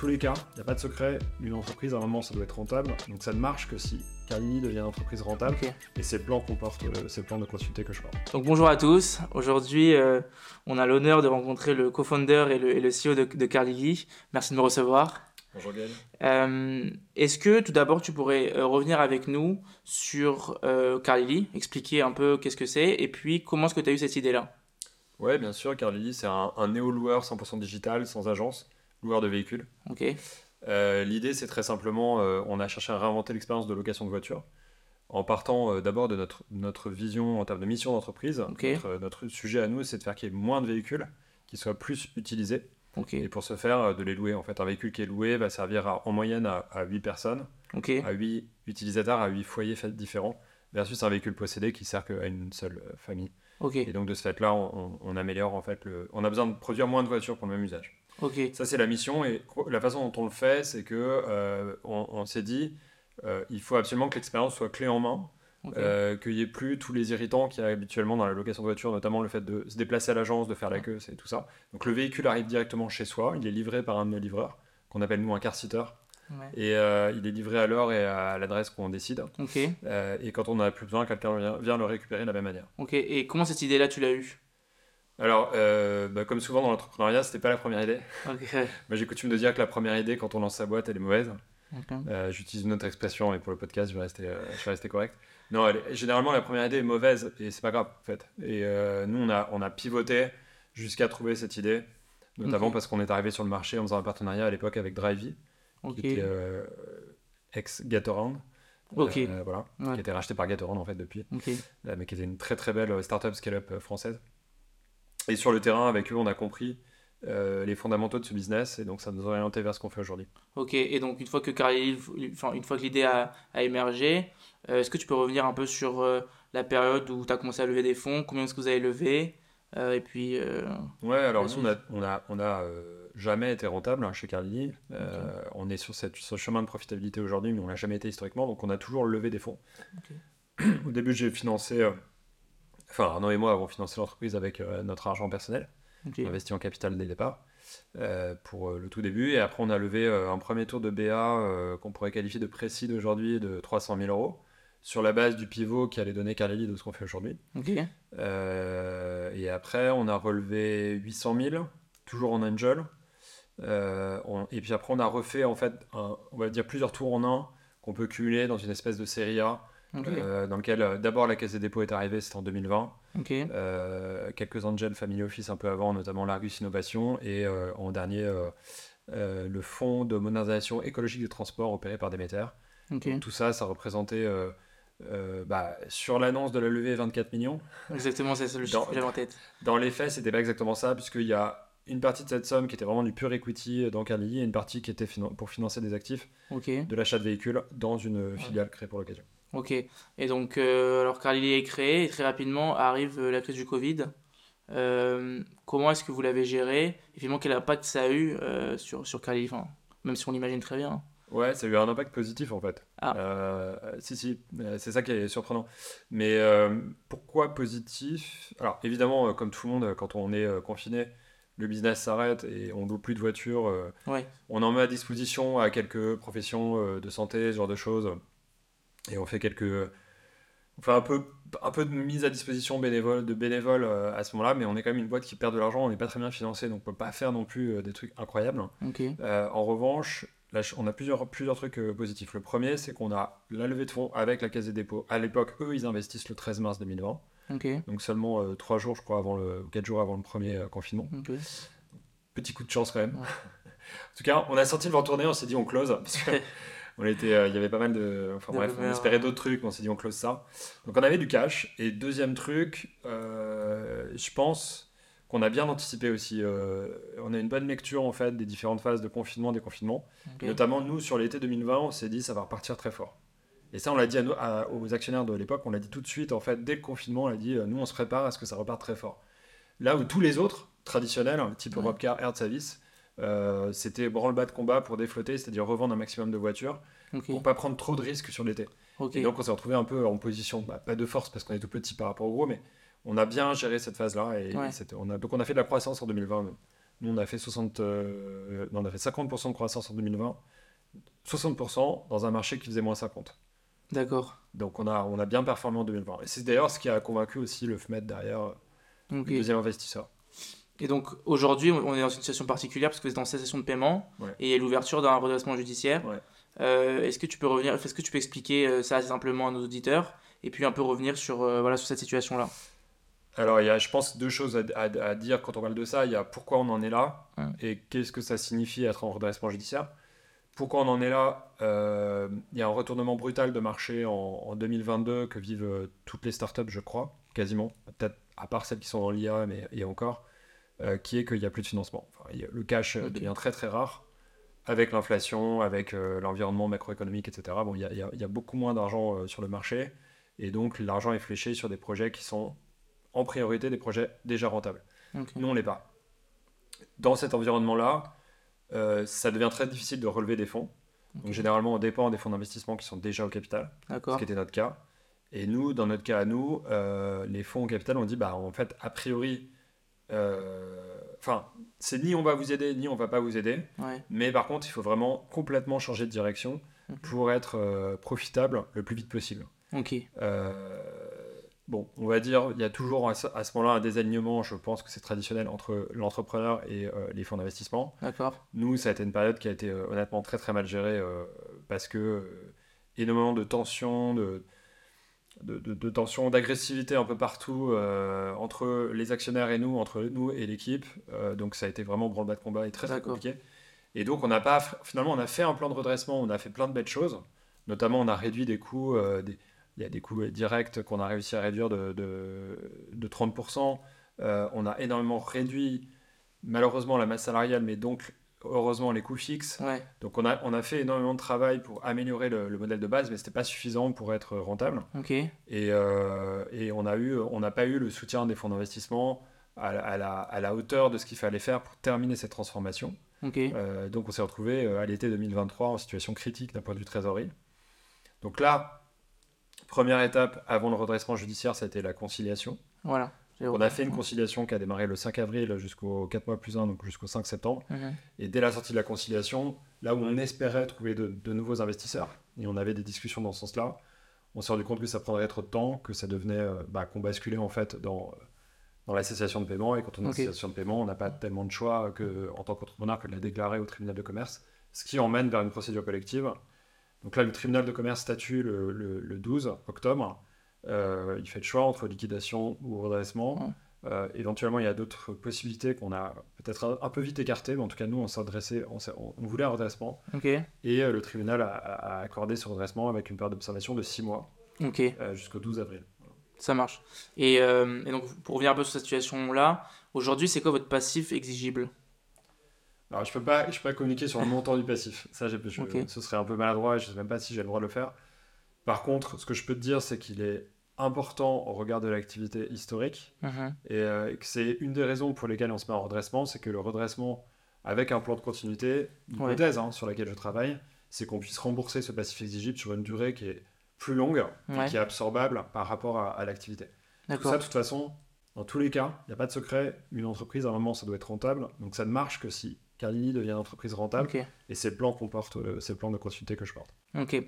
tous les cas, il n'y a pas de secret, une entreprise à un moment ça doit être rentable, donc ça ne marche que si Carlini devient une entreprise rentable, et c'est le plan qu'on porte, euh, c'est le plan de continuité que je porte. Donc bonjour à tous. Aujourd'hui, euh, on a l'honneur de rencontrer le co-founder et le, et le CEO de, de Carlili. Merci de me recevoir. Bonjour Gaël. Euh, Est-ce que tout d'abord tu pourrais euh, revenir avec nous sur euh, Carlili, expliquer un peu qu'est-ce que c'est et puis comment est-ce que tu as eu cette idée-là? Ouais, bien sûr, Carlini c'est un, un néo-loueur 100% digital, sans agence, loueur de véhicules. Ok. Euh, L'idée, c'est très simplement, euh, on a cherché à réinventer l'expérience de location de voiture en partant euh, d'abord de notre, notre vision en termes de mission d'entreprise. Notre, notre sujet à nous, c'est de faire qu'il y ait moins de véhicules qui soient plus utilisés. Et pour ce faire, de les louer. En fait, un véhicule qui est loué va servir à- en moyenne à, à 8 personnes, à 8 utilisateurs, à 8 foyers différents, versus un véhicule possédé qui sert qu'à une seule famille. Et donc, de ce fait-là, on, on- on améliore en fait le. On a besoin de produire moins de voitures pour le même usage. Ça, c'est la mission. Et la façon dont on le fait, c'est que euh, on, on s'est dit, euh, il faut absolument que l'expérience soit clé en main, euh, qu'il n'y ait plus tous les irritants qu'il y a habituellement dans la location de voiture, notamment le fait de se déplacer à l'agence, de faire la queue, c'est tout ça. Donc le véhicule arrive directement chez soi, il est livré par un de nos livreurs, qu'on appelle nous un car sitter, Ouais. et euh, il est livré à l'heure et à l'adresse qu'on décide. Euh, et quand on n'en a plus besoin, quelqu'un vient, vient le récupérer de la même manière. Ok. Et comment cette idée-là tu l'as eue? Alors, euh, bah, comme souvent dans l'entrepreneuriat, c'était pas la première idée. Moi, j'ai coutume de dire que la première idée, quand on lance sa boîte, elle est mauvaise. Euh, J'utilise une autre expression, et pour le podcast, je vais rester, euh, je vais rester correct. Non, elle est- généralement, la première idée est mauvaise, et c'est pas grave, en fait. Et nous, on a, on a pivoté jusqu'à trouver cette idée, notamment parce qu'on est arrivé sur le marché en faisant un partenariat à l'époque avec Drivey, qui était ex-Gatorand. Ok. Voilà, Ouais. qui a été racheté par Gatorand, en fait, depuis. Mais qui était une très très belle startup scale-up française. Et sur le terrain, avec eux, on a compris euh, les fondamentaux de ce business, et donc ça nous a orienté vers ce qu'on fait aujourd'hui. Ok, et donc une fois que Carlyle, enfin une fois que l'idée a, a émergé, euh, est-ce que tu peux revenir un peu sur euh, la période où tu as commencé à lever des fonds, combien est-ce que vous avez levé, et puis Ouais, alors nous, on a, on a, on a jamais été rentable hein, chez. Euh, On est sur, cette, sur ce chemin de profitabilité aujourd'hui, mais on l'a jamais été historiquement, donc on a toujours levé des fonds. Au début, j'ai financé, enfin Arnaud et moi avons financé l'entreprise avec euh, notre argent personnel, investi en capital dès le départ, euh, pour euh, le tout début. Et après, on a levé euh, un premier tour de BA qu'on pourrait qualifier de précis d'aujourd'hui de 300 000 euros, sur la base du pivot qui allait donner Carlini de ce qu'on fait aujourd'hui. et après, on a relevé 800 000, toujours en angel. On- et puis après, on a refait en fait, un- on va dire plusieurs tours en un qu'on peut cumuler dans une espèce de série A, euh, dans lequel euh, d'abord la Caisse des dépôts est arrivée, c'était en 2020. ok, Euh, quelques angels family office un peu avant, notamment l'Argus Innovation. Et euh, en dernier, le fonds de modernisation écologique des transports opéré par Demeter. Tout ça, ça représentait bah, sur l'annonce de la levée 24 millions. Exactement, c'est ça le chiffre que j'avais en tête. Dans les faits, c'était pas exactement ça, puisqu'il y a une partie de cette somme qui était vraiment du pur equity dans Carlili et une partie qui était finan- pour financer des actifs, de l'achat de véhicules dans une filiale créée pour l'occasion. Ok. Et donc, euh, alors Carlyle est créé, et très rapidement arrive euh, la crise du Covid. Euh, comment est-ce que vous l'avez géré? Et finalement, quel impact ça a eu euh, sur, sur Carlyle Enfin, Même si on l'imagine très bien. Ouais, ça a eu un impact positif en fait. Ah. Si, si, c'est ça qui est surprenant. Mais pourquoi positif? Alors évidemment, comme tout le monde, quand on est confiné, le business s'arrête et on loue plus de voitures. Ouais, on en met à disposition à quelques professions de santé, ce genre de choses. Et on fait quelques. On fait un peu, un peu de mise à disposition bénévole, de bénévoles euh, à ce moment-là, mais on est quand même une boîte qui perd de l'argent, on n'est pas très bien financé, donc on peut pas faire non plus euh, des trucs incroyables. Euh, en revanche, là, on a plusieurs, plusieurs trucs euh, positifs. Le premier, c'est qu'on a la levée de fonds avec la Caisse des dépôts. À l'époque, eux, ils investissent le 13 mars 2020, ok, donc seulement 3 jours, je crois, avant le, 4 jours avant le premier euh, confinement. Petit coup de chance quand même. Ouais. en tout cas, on a senti le vent tourner, on s'est dit on close. Parce que on était, euh, il y avait pas mal de. Enfin bref, on espérait d'autres trucs, mais on s'est dit on close ça. Donc on avait du cash. Et deuxième truc, euh, je pense qu'on a bien anticipé aussi. euh, on a une bonne lecture en fait des différentes phases de confinement, déconfinement. Notamment nous sur l'été 2020, on s'est dit ça va repartir très fort. Et ça, on l'a dit à nous- à- aux actionnaires de l'époque, on l'a dit tout de suite, en fait, dès le confinement, on a dit, nous, on se prépare à ce que ça reparte très fort. Là où tous les autres, traditionnels, type Ouais. Europcar, Air Service, euh, c'était branle-bas de combat pour déflotter, c'est-à-dire revendre un maximum de voitures, Ok, pour pas prendre trop de risques sur l'été. Et donc, on s'est retrouvé un peu en position, bah, pas de force parce qu'on est tout petit par rapport au gros, mais on a bien géré cette phase-là. Et Ouais. c'était- on a, donc, on a fait de la croissance en 2020 Nous, on a fait, 60, euh, non, on a fait 50% de croissance en 2020, 60% dans un marché qui faisait moins 50. D'accord. Donc on a, on a bien performé en 2020. Et c'est d'ailleurs ce qui a convaincu aussi le FMED derrière le deuxième investisseur. Et donc aujourd'hui, on est dans une situation particulière parce que vous êtes en cessation de paiement Ouais. et il y a l'ouverture d'un redressement judiciaire. Ouais. Euh, est-ce que tu peux revenir, est-ce que tu peux expliquer euh, ça simplement à nos auditeurs et puis un peu revenir sur, euh, voilà, sur cette situation-là? Alors il y a, je pense, deux choses à, à- à dire quand on parle de ça. Il y a pourquoi on en est là Ouais. et qu'est-ce que ça signifie être en redressement judiciaire. Pourquoi on en est là euh, Il y a un retournement brutal de marché en, en 2022 que vivent toutes les startups, je crois, quasiment, peut-être à part celles qui sont dans l'IA, mais et encore, euh, qui est qu'il n'y a plus de financement. Enfin, le cash euh, devient très très rare avec l'inflation, avec euh, l'environnement macroéconomique, etc. Bon, il y a, y y beaucoup moins d'argent euh, sur le marché et donc l'argent est fléché sur des projets qui sont en priorité des projets déjà rentables. Ok. Nous, on l'est pas. Dans cet environnement-là, ça devient très difficile de relever des fonds. Donc, généralement, on dépend des fonds d'investissement qui sont déjà au capital, ce qui était notre cas. Et nous, dans notre cas à nous, euh, les fonds au capital, on dit, bah, en fait, a priori, enfin, c'est ni on va vous aider, ni on va pas vous aider. Ouais. Mais par contre, il faut vraiment complètement changer de direction pour être euh, profitable le plus vite possible. Ok. Euh, bon, on va dire, il y a toujours à ce, moment-là un désalignement, je pense que c'est traditionnel, entre l'entrepreneur et euh, les fonds d'investissement. D'accord. Nous, ça a été une période qui a été euh, honnêtement très très mal gérée euh, parce que euh, énormément de tensions, de, de, de- de tensions, d'agressivité un peu partout euh, entre les actionnaires et nous, entre nous et l'équipe. Euh, donc ça a été vraiment branle-bas de combat et très très compliqué. Et donc on n'a pas, finalement, on a fait un plan de redressement, on a fait plein de belles choses. Notamment, on a réduit des coûts, euh, il y a des coûts directs qu'on a réussi à réduire de, de, de 30%. Euh, on a énormément réduit, malheureusement, la masse salariale, mais donc, heureusement, les coûts fixes. Ouais. Donc, on a, on a fait énormément de travail pour améliorer le, le modèle de base, mais ce n'était pas suffisant pour être rentable. Et, euh, et on a eu, on n'a pas eu le soutien des fonds d'investissement à, la- à la, à la hauteur de ce qu'il fallait faire pour terminer cette transformation. Euh, donc on s'est retrouvé euh, à l'été 2023 en situation critique d'un point de vue trésorerie. Donc là, première étape avant le redressement judiciaire, été la conciliation. Voilà. On a fait une conciliation qui a démarré le 5 avril jusqu'au 4 mois plus 1, donc jusqu'au 5 septembre. Et dès la sortie de la conciliation, là où on espérait trouver de, de nouveaux investisseurs, et on avait des discussions dans ce sens-là, on s'est rendu compte que ça prendrait trop de temps, que ça devenait euh, bah, qu'on basculait en fait dans, dans la cessation de paiement. Et quand on a une Ok. cessation de paiement, on n'a pas tellement de choix que, en tant qu'entrepreneur que de la déclarer au tribunal de commerce, ce qui emmène vers une procédure collective. Donc là, le tribunal de commerce statue le, le- le 12 octobre. Euh, il fait le choix entre liquidation ou redressement. Euh, éventuellement, il y a d'autres possibilités qu'on a peut-être un, un peu vite écartées, mais en tout cas, nous, on adressé, on, on- voulait un redressement. Et euh, le tribunal a, accordé ce redressement avec une période d'observation de 6 mois euh, jusqu'au 12 avril. Ça marche. Et, et donc, pour revenir un peu sur cette situation-là, aujourd'hui, c'est quoi votre passif exigible? Alors, je peux pas, je peux pas communiquer sur le montant du passif. Ça, je- ce serait un peu maladroit je sais même pas si j'ai le droit de le faire. Par contre, ce que je peux te dire, c'est qu'il est important au regard de l'activité historique Mhm. et euh, que c'est une des raisons pour lesquelles on se met en redressement, c'est que le redressement, avec un plan de continuité, une Ouais. hypothèse hein, sur laquelle je travaille, c'est qu'on puisse rembourser ce passif exigible sur une durée qui est plus longue, et qui est absorbable par rapport à, à l'activité. Tout ça, de toute façon, dans tous les cas, il n'y a pas de secret. Une entreprise, à un moment, ça doit être rentable. Donc ça ne marche que si Carlini devient une entreprise rentable. Et c'est le plan qu'on porte, euh, c'est le plan de continuité que je porte. Ok.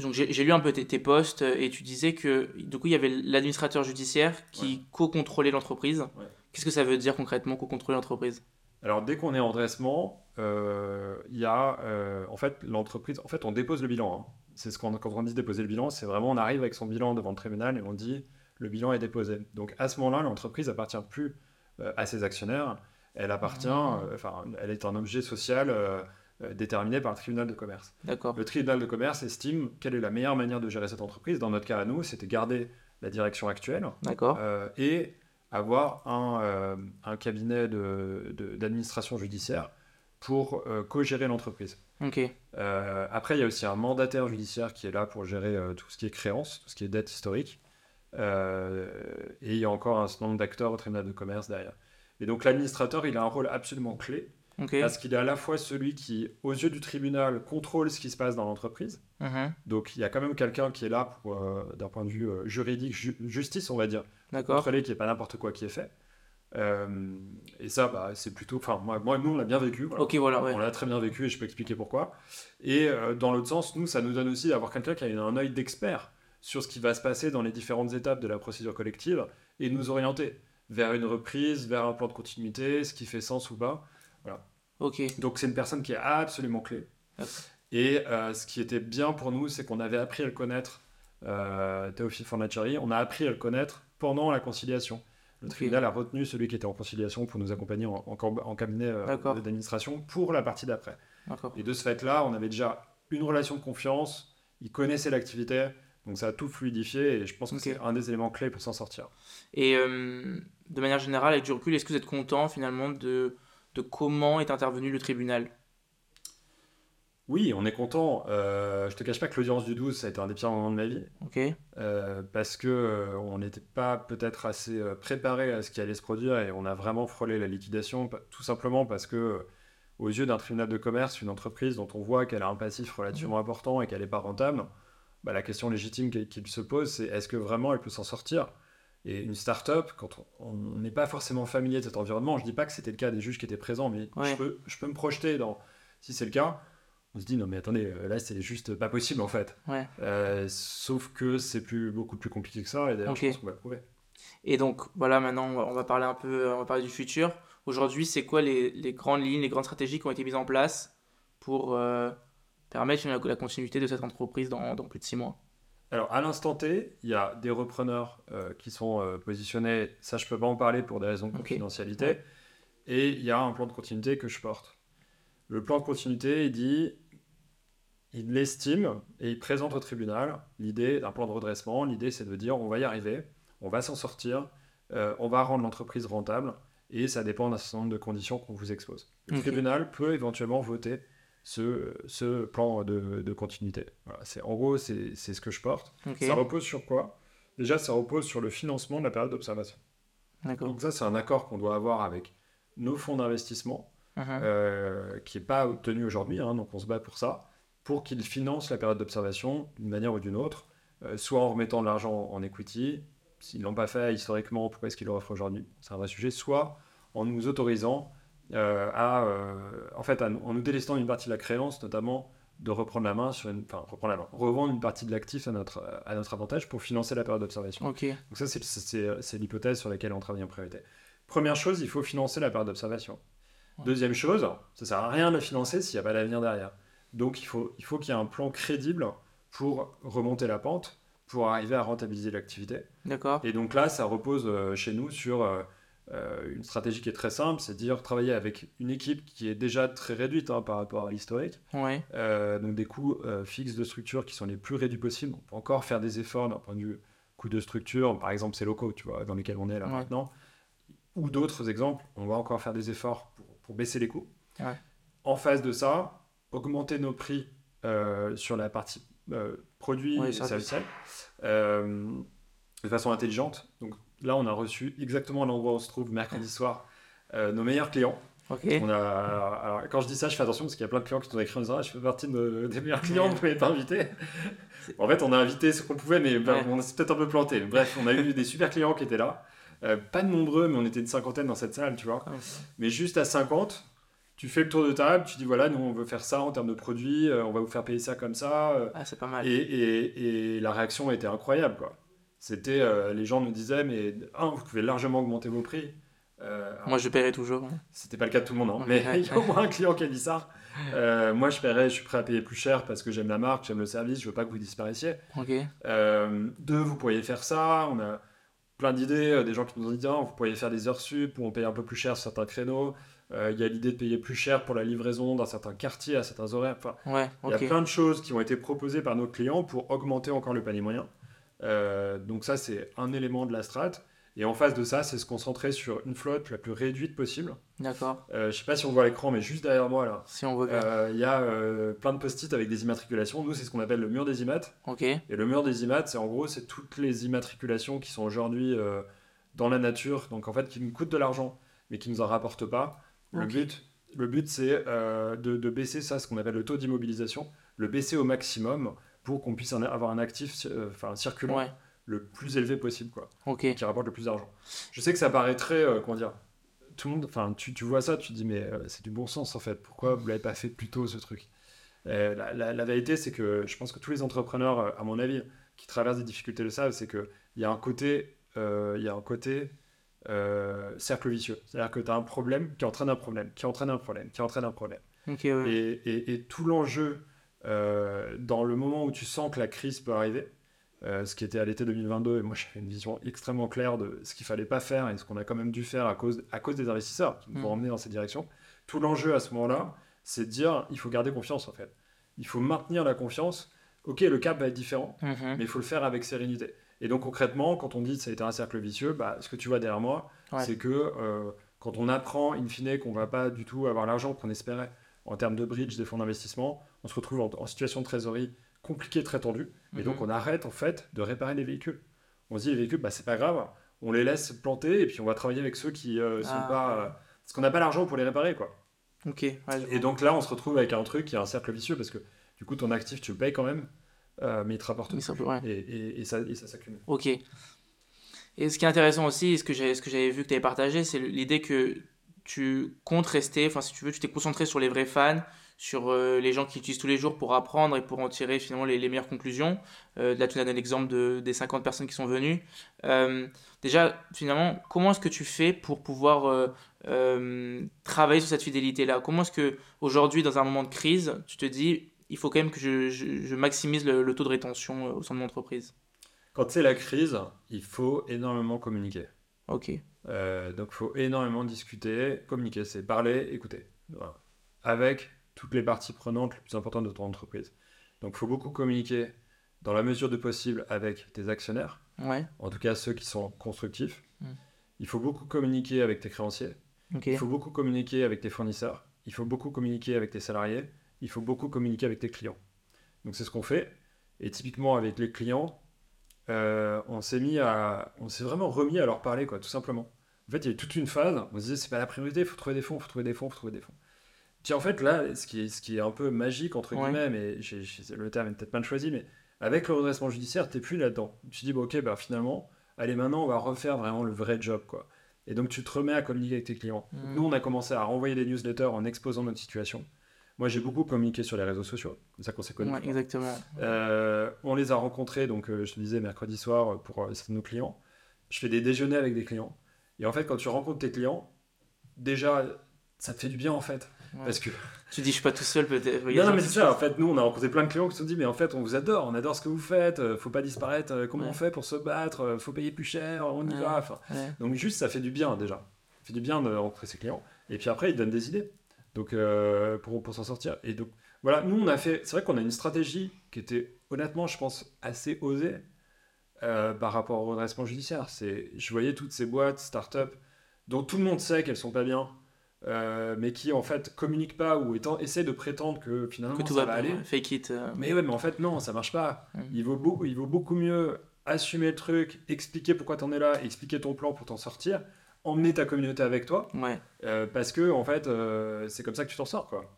Donc j'ai lu un peu tes, tes posts euh, et tu disais que du coup il y avait l'administrateur judiciaire qui co-contrôlait l'entreprise. Ouais. Qu'est-ce que ça veut dire concrètement co-contrôler l'entreprise? Alors dès qu'on est en redressement, euh, il y a euh, en fait l'entreprise. En fait, on dépose le bilan. hein. C'est ce qu'on quand on dit déposer le bilan, c'est vraiment on arrive avec son bilan devant le tribunal et on dit le bilan est déposé. Donc à ce moment-là, l'entreprise appartient plus euh, à ses actionnaires. Elle appartient, euh, enfin, elle est un objet social euh, euh, déterminé par le tribunal de commerce. D'accord. Le tribunal de commerce estime quelle est la meilleure manière de gérer cette entreprise. Dans notre cas à nous, c'était garder la direction actuelle D'accord. euh, et avoir un, euh, un cabinet de- de- d'administration judiciaire pour euh, co-gérer l'entreprise. Ok. Après, il y a aussi un mandataire judiciaire qui est là pour gérer tout ce qui est créance, tout ce qui est dette historique. Et il y a encore un certain nombre d'acteurs au tribunal de commerce derrière. Et donc l'administrateur, il a un rôle absolument clé Parce qu'il est à la fois celui qui, aux yeux du tribunal, contrôle ce qui se passe dans l'entreprise. Mhm. Donc il y a quand même quelqu'un qui est là euh, d'un point de vue euh, juridique, ju- justice, on va dire, contrôler qu'il n'y ait pas n'importe quoi qui est fait. Euh, et ça, bah, c'est plutôt. Enfin, moi, moi, nous, on l'a bien vécu. voilà. Voilà, ouais. On l'a très bien vécu et je peux expliquer pourquoi. Et euh, dans l'autre sens, nous, ça nous donne aussi d'avoir quelqu'un qui a un œil d'expert sur ce qui va se passer dans les différentes étapes de la procédure collective et nous orienter vers une reprise, vers un plan de continuité, ce qui fait sens ou pas. Ok. Donc c'est une personne qui est absolument clé. Et euh, ce qui était bien pour nous, c'est qu'on avait appris à le connaître, euh, Théophile Fornaciari, on a appris à le connaître pendant la conciliation. Le tribunal a retenu celui qui était en conciliation pour nous accompagner en, en, cabinet euh, d'administration pour la partie d'après. Et de ce fait-là, on avait déjà une relation de confiance, il connaissait l'activité, donc ça a tout fluidifié et je pense que c'est un des éléments clés pour s'en sortir. Et euh, de manière générale, avec du recul, est-ce que vous êtes content finalement de, de comment est intervenu le tribunal? Oui, on est content. Euh, je te cache pas que l'audience du 12, ça a été un des pires moments de ma vie. Ok. Euh, parce que euh, on n'était pas peut-être assez préparé à ce qui allait se produire et on a vraiment frôlé la liquidation, tout simplement parce que aux yeux d'un tribunal de commerce, une entreprise dont on voit qu'elle a un passif relativement important et qu'elle n'est pas rentable, bah, la question légitime qu'il qu'il se pose, c'est est-ce que vraiment elle peut s'en sortir? Et une start-up, quand on- n'est pas forcément familier de cet environnement, je dis pas que c'était le cas des juges qui étaient présents, mais Ouais. je, peux, je peux me projeter dans si c'est le cas. On se dit non mais attendez, euh, là c'est juste pas possible en fait. Ouais. Euh, sauf que c'est plus, beaucoup plus compliqué que ça, et d'ailleurs, je pense qu'on va le prouver. Et donc voilà, maintenant on va, on va parler un peu, on va parler du futur. Aujourd'hui, c'est quoi les, les grandes lignes, les grandes stratégies qui ont été mises en place pour euh, permettre la, la continuité de cette entreprise dans, dans plus de six mois? Alors, à l'instant T, il y a des repreneurs euh, qui sont euh, positionnés, ça je peux pas en parler pour des raisons de confidentialité, Ouais. et il y a un plan de continuité que je porte. Le plan de continuité, il dit, il l'estime et il présente au tribunal l'idée d'un plan de redressement. L'idée, c'est de dire, on va y arriver, on va s'en sortir, euh, on va rendre l'entreprise rentable, et ça dépend d'un certain nombre de conditions qu'on vous expose. Le tribunal peut éventuellement voter ce, ce plan de, de continuité. Voilà, c'est, en gros, c'est, c'est ce que je porte. Ça repose sur quoi? Déjà, ça repose sur le financement de la période d'observation. D'accord. Donc ça, c'est un accord qu'on doit avoir avec nos fonds d'investissement, Mhm. euh, qui n'est pas obtenu aujourd'hui, hein, donc on se bat pour ça, pour qu'ils financent la période d'observation d'une manière ou d'une autre, euh, soit en remettant de l'argent en equity, s'ils ne l'ont pas fait historiquement, pourquoi est-ce qu'ils le offrent aujourd'hui? C'est un vrai sujet, soit en nous autorisant euh, à, euh, en fait, à- en nous délestant une partie de la créance, notamment de reprendre la main sur une, enfin, reprendre la main, revendre une partie de l'actif à notre, à notre avantage pour financer la période d'observation. Donc ça, c'est- c'est c'est l'hypothèse sur laquelle on travaille en priorité. Première chose, il faut financer la période d'observation. Ouais. Deuxième chose, ça sert à rien de la financer s'il n'y a pas d'avenir derrière. Donc il faut, il faut qu'il y ait un plan crédible pour remonter la pente, pour arriver à rentabiliser l'activité. D'accord. Et donc là, ça repose euh, chez nous sur euh, une stratégie qui est très simple, c'est dire travailler avec une équipe qui est déjà très réduite hein, par rapport à l'historique, Ouais. euh, donc des coûts euh, fixes de structure qui sont les plus réduits possibles. On peut encore faire des efforts d'un point de vue coût de structure, par exemple ces locaux, tu vois, dans lesquels on est là Ouais. maintenant, ou d'autres exemples, on va encore faire des efforts pour, pour baisser les coûts. Ouais. En face de ça, augmenter nos prix sur la partie produits et services. de façon intelligente. Donc là, on a reçu exactement à l'endroit où on se trouve mercredi soir euh, nos meilleurs clients. Ok. On a, alors, quand je dis ça, je fais attention parce qu'il y a plein de clients qui nous ont écrit en disant ah, Je fais partie de des meilleurs clients, vous pouvez inviter. C'est- En fait, on a invité ce qu'on pouvait, mais ben, Ouais. on s'est peut-être un peu planté. Bref, on a eu des super clients qui étaient là. Euh, pas de nombreux, mais on était une cinquantaine dans cette salle, tu vois. Ah, Mais juste à 50, tu fais le tour de table, tu dis voilà, nous on veut faire ça en termes de produits, euh, on va vous faire payer ça comme ça. euh, Ah, c'est pas mal. et, et- et la réaction était incroyable, quoi. C'était, euh, les gens nous disaient, mais un, vous pouvez largement augmenter vos prix. Euh, Moi, je paierai toujours. hein. c'était pas le cas de tout le monde, hein, mais il y a au moins un client qui a dit ça. Euh, moi, je paierais, je suis prêt à payer plus cher parce que j'aime la marque, j'aime le service, je veux pas que vous disparaissiez. Ok. Euh, deux, vous pourriez faire ça. On a plein d'idées, des gens qui nous ont dit, ah, vous pourriez faire des heures sup où on paye un peu plus cher sur certains créneaux. Il y a l'idée de payer plus cher pour la livraison dans certains quartiers, à certains horaires. Enfin, Ouais. il y a plein de choses qui ont été proposées par nos clients pour augmenter encore le panier moyen. Euh, donc ça, c'est un élément de la strat. Et en face de ça, c'est se concentrer sur une flotte la plus réduite possible. D'accord. Euh, je sais pas si on voit l'écran, mais juste derrière moi, là, Si on veut bien. euh, il y a euh, plein de post-it avec des immatriculations. Nous, c'est ce qu'on appelle le mur des IMAT. Ok. Et le mur des IMAT, c'est en gros, c'est toutes les immatriculations qui sont aujourd'hui dans la nature, donc en fait, qui nous coûtent de l'argent, mais qui nous en rapportent pas. Le but, le but c'est de, de baisser ça, ce qu'on appelle le taux d'immobilisation, le baisser au maximum pour qu'on puisse en- avoir un actif euh, enfin, circulant Ouais. le plus élevé possible, quoi. Qui rapporte le plus d'argent. Je sais que ça paraît très, euh, comment dire, tout le monde, enfin, tu, tu vois ça, tu te dis, mais euh, c'est du bon sens en fait. Pourquoi vous l'avez pas fait plus tôt ce truc? La, la- la vérité, c'est que je pense que tous les entrepreneurs, à mon avis, qui traversent des difficultés le savent, c'est que il y a un côté, euh, y a un côté euh, cercle vicieux. C'est-à-dire que tu as un problème qui entraîne un problème, qui entraîne un problème, qui entraîne un problème. Ouais. Et, et- et tout l'enjeu, dans le moment où tu sens que la crise peut arriver, euh, ce qui était à l'été 2022, et moi j'avais une vision extrêmement claire de ce qu'il fallait pas faire et ce qu'on a quand même dû faire à cause, à cause des investisseurs qui nous ont Mm. emmenés dans cette direction. Tout l'enjeu à ce moment-là, c'est de dire il faut garder confiance en fait. Il faut maintenir la confiance. Ok, le cap va être différent, Mhm. mais il faut le faire avec sérénité. Et donc concrètement, quand on dit que ça a été un cercle vicieux, bah, ce que tu vois derrière moi, Ouais. c'est que euh, quand on apprend in fine qu'on va pas du tout avoir l'argent qu'on espérait en termes de bridge des fonds d'investissement, on se retrouve en, en situation de trésorerie compliquée, très tendue, et donc Mhm. on arrête en fait de réparer les véhicules. On se dit les véhicules, bah, c'est pas grave, on les laisse planter et puis on va travailler avec ceux qui euh, sont Ah. pas... euh, parce qu'on n'a pas l'argent pour les réparer, quoi. Ok. ouais. Et donc là, on se retrouve avec un truc qui est un cercle vicieux parce que du coup, ton actif, tu le payes quand même, euh, mais il te rapporte ça peut- ouais. et, et- et ça, et ça s'accumule. Ok. Et ce qui est intéressant aussi, ce que j'avais, ce que j'avais vu que tu avais partagé, c'est l'idée que tu comptes rester, enfin si tu veux, tu t'es concentré sur les vrais fans, sur euh, les gens qui utilisent tous les jours pour apprendre et pour en tirer finalement les, les meilleures conclusions. Euh, là, tu as donné l'exemple de, des 50 personnes qui sont venues. Euh, déjà, finalement, comment est-ce que tu fais pour pouvoir euh, travailler sur cette fidélité-là? Comment est-ce que aujourd'hui, dans un moment de crise, tu te dis, il faut quand même que je, je- je maximise le, le taux de rétention au sein de mon entreprise? Quand c'est la crise, il faut énormément communiquer. Ok. Donc, il faut énormément discuter. Communiquer, c'est parler, écouter. Voilà. Avec toutes les parties prenantes les plus importantes de ton entreprise. Donc, il faut beaucoup communiquer dans la mesure du possible avec tes actionnaires, Ouais. en tout cas ceux qui sont constructifs. Mm. Il faut beaucoup communiquer avec tes créanciers. Il faut beaucoup communiquer avec tes fournisseurs. Il faut beaucoup communiquer avec tes salariés. Il faut beaucoup communiquer avec tes clients. Donc c'est ce qu'on fait. Et typiquement avec les clients, euh, on s'est mis à, on s'est vraiment remis à leur parler quoi, tout simplement. En fait, il y a eu toute une phase. On se disait c'est pas la priorité, il faut trouver des fonds, faut trouver des fonds, faut trouver des fonds. Puis en fait là, ce qui est, ce qui est un peu magique entre Ouais. guillemets, mais le terme est peut-être mal choisi, mais avec le redressement judiciaire, t'es plus là-dedans. Tu te dis bon, ok, bah finalement, allez maintenant on va refaire vraiment le vrai job quoi. Et donc tu te remets à communiquer avec tes clients. Mhm. Nous, on a commencé à renvoyer des newsletters en exposant notre situation. Moi, j'ai beaucoup communiqué sur les réseaux sociaux, comme ça qu'on s'est connus. Ouais, exactement. Euh, on les a rencontrés, donc euh, je te disais mercredi soir pour euh, certains de nos clients. Je fais des déjeuners avec des clients. Et en fait, quand tu rencontres tes clients, déjà, ça te fait du bien en fait. Ouais. Parce que. Tu dis, je suis pas tout seul peut-être. Non, non, mais c'est ça. En fait, nous, on a rencontré plein de clients qui se sont dit, mais en fait, on vous adore, on adore ce que vous faites, euh, faut pas disparaître, euh, comment Ouais. on fait pour se battre, euh, faut payer plus cher, on y Ouais. va. Enfin, Ouais. donc juste, ça fait du bien déjà. Ça fait du bien de rencontrer ses clients. Et puis après, ils donnent des idées donc, euh, pour, pour s'en sortir. Et donc voilà, nous, on a fait... C'est vrai qu'on a une stratégie qui était honnêtement, je pense, assez osée euh, par rapport au redressement judiciaire. C'est, je voyais toutes ces boîtes, start-up, dont tout le monde sait qu'elles sont pas bien, euh, mais qui en fait communiquent pas ou étant, essaient de prétendre que finalement Que tout ça va va bien. aller. Fake it. euh, Mais ouais, mais en fait, non, ça marche pas. Mm. Il, vaut beaucoup, il vaut beaucoup mieux assumer le truc, expliquer pourquoi t'en es là, expliquer ton plan pour t'en sortir, emmener ta communauté avec toi, Ouais. euh, parce que, en fait, c'est comme ça que tu t'en sors, quoi.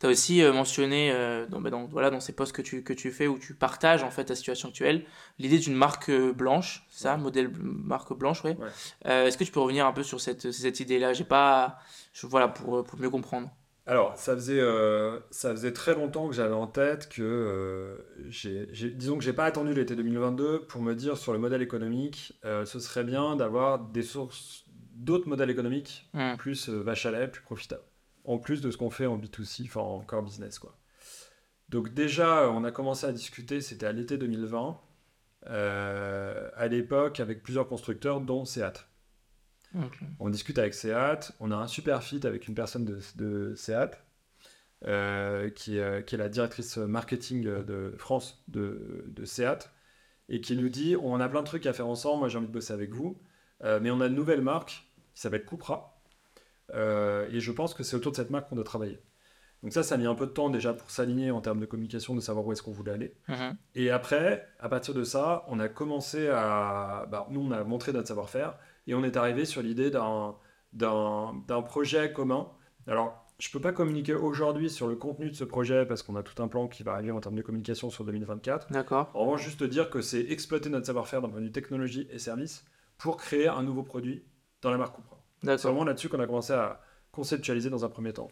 Tu as aussi euh, mentionné euh, dans, bah, dans- voilà, dans ces posts que tu, que tu fais où tu partages en fait ta situation actuelle l'idée d'une marque euh, blanche, ça, Ouais. modèle marque blanche, ouais. Ouais. Est-ce que tu peux revenir un peu sur cette, cette idée-là? J'ai pas, je, voilà, pour, pour mieux comprendre. Alors, ça faisait, euh, ça faisait très longtemps que j'avais en tête que, euh, j'ai, disons que j'ai pas attendu l'été 2022 pour me dire sur le modèle économique, euh, ce serait bien d'avoir des sources, d'autres modèles économiques Hmm. plus vache à lait, plus profitable. En plus de ce qu'on fait en B2C, enfin en core business, quoi. Donc déjà, on a commencé à discuter, c'était à l'été 2020, euh, à l'époque avec plusieurs constructeurs, dont Seat. On discute avec Seat, on a un super fit avec une personne de, de Seat, euh, qui, est, qui est la directrice marketing de France de, de Seat, et qui nous dit on a plein de trucs à faire ensemble, moi j'ai envie de bosser avec vous, euh, mais on a une nouvelle marque qui s'appelle Cupra, euh, et je pense que c'est autour de cette marque qu'on doit travailler. Donc ça, ça a mis un peu de temps déjà pour s'aligner en termes de communication, de savoir où est-ce qu'on voulait aller. Mhm. Et après, à partir de ça, on a commencé à... bah, nous, on a montré notre savoir-faire et on est arrivé sur l'idée d'un, projet commun. Alors, je peux pas communiquer aujourd'hui sur le contenu de ce projet parce qu'on a tout un plan qui va arriver en termes de communication sur 2024. D'accord. En revanche, juste dire que c'est exploiter notre savoir-faire d'un point de vue technologie et service pour créer un nouveau produit dans la marque Cupra. C'est vraiment là-dessus qu'on a commencé à conceptualiser dans un premier temps.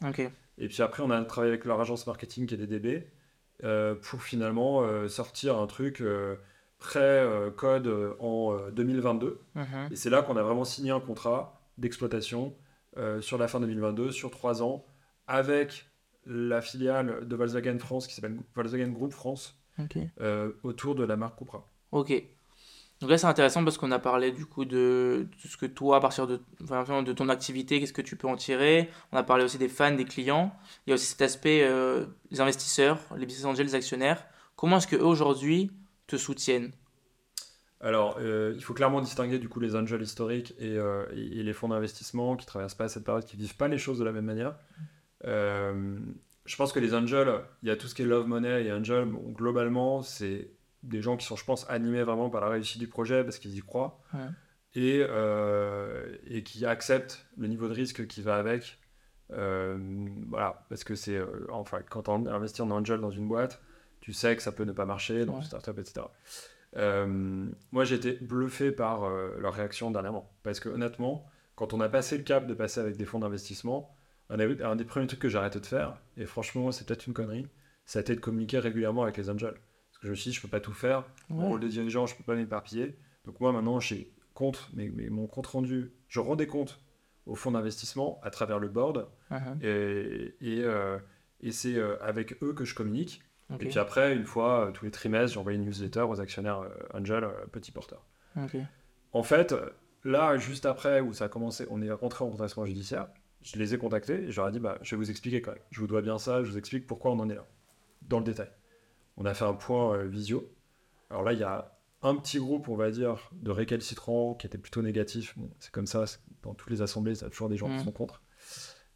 Et puis après, on a travaillé avec leur agence marketing qui est DDB euh, pour finalement euh, sortir un truc euh, pré-code en euh, 2022. Mhm. Et c'est là qu'on a vraiment signé un contrat d'exploitation sur la fin 2022, sur trois ans, avec la filiale de Volkswagen France qui s'appelle Volkswagen Group France, autour de la marque Cupra. Ok. Donc là, c'est intéressant parce qu'on a parlé du coup de, de ce que toi, à partir de, enfin, de ton activité, qu'est-ce que tu peux en tirer. On a parlé aussi des fans, des clients. Il y a aussi cet aspect, euh, les investisseurs, les business angels, les actionnaires. Comment est-ce qu'eux, aujourd'hui, te soutiennent? Alors, euh, il faut clairement distinguer du coup les angels historiques et, euh, et- et les fonds d'investissement qui traversent pas cette période, qui vivent pas les choses de la même manière. Je pense que les angels, il y a tout ce qui est love money et angel. globalement, c'est des gens qui sont, je pense, animés vraiment par la réussite du projet parce qu'ils y croient Ouais. et, euh, et qui acceptent le niveau de risque qui va avec. Euh, voilà, parce que c'est, euh, enfin, quand on investit en angel dans une boîte, tu sais que ça peut ne pas marcher dans Ouais. une startup, etc. Euh, moi, j'ai été bluffé par leur réaction dernièrement. Parce que honnêtement, quand on a passé le cap de passer avec des fonds d'investissement, un, des- un des premiers trucs que j'ai arrêté de faire, et franchement, c'est peut-être une connerie, ça a été de communiquer régulièrement avec les angels. Que je me suis dit, je peux pas tout faire. Mon Ouais. rôle de dirigeant, je peux pas m'éparpiller. Donc moi, maintenant, j'ai compte, mais, mais mon compte rendu, je rends des comptes aux fonds d'investissement à travers le board, et, et, euh, et c'est euh, avec eux que je communique. Et puis après, une fois, euh, tous les trimestres, j'envoie une newsletter aux actionnaires Angel, petit porteur. En fait, là, juste après où ça a commencé, on est rentré en redressement judiciaire, je les ai contactés et je leur ai dit, bah, je vais vous expliquer quand même. Je vous dois bien ça, je vous explique pourquoi on en est là, dans le détail. On a fait un point euh, visio. Alors là, il y a un petit groupe, on va dire, de récalcitrants qui était plutôt négatif. Bon, c'est comme ça, dans toutes les assemblées, il y a toujours des gens qui sont contre.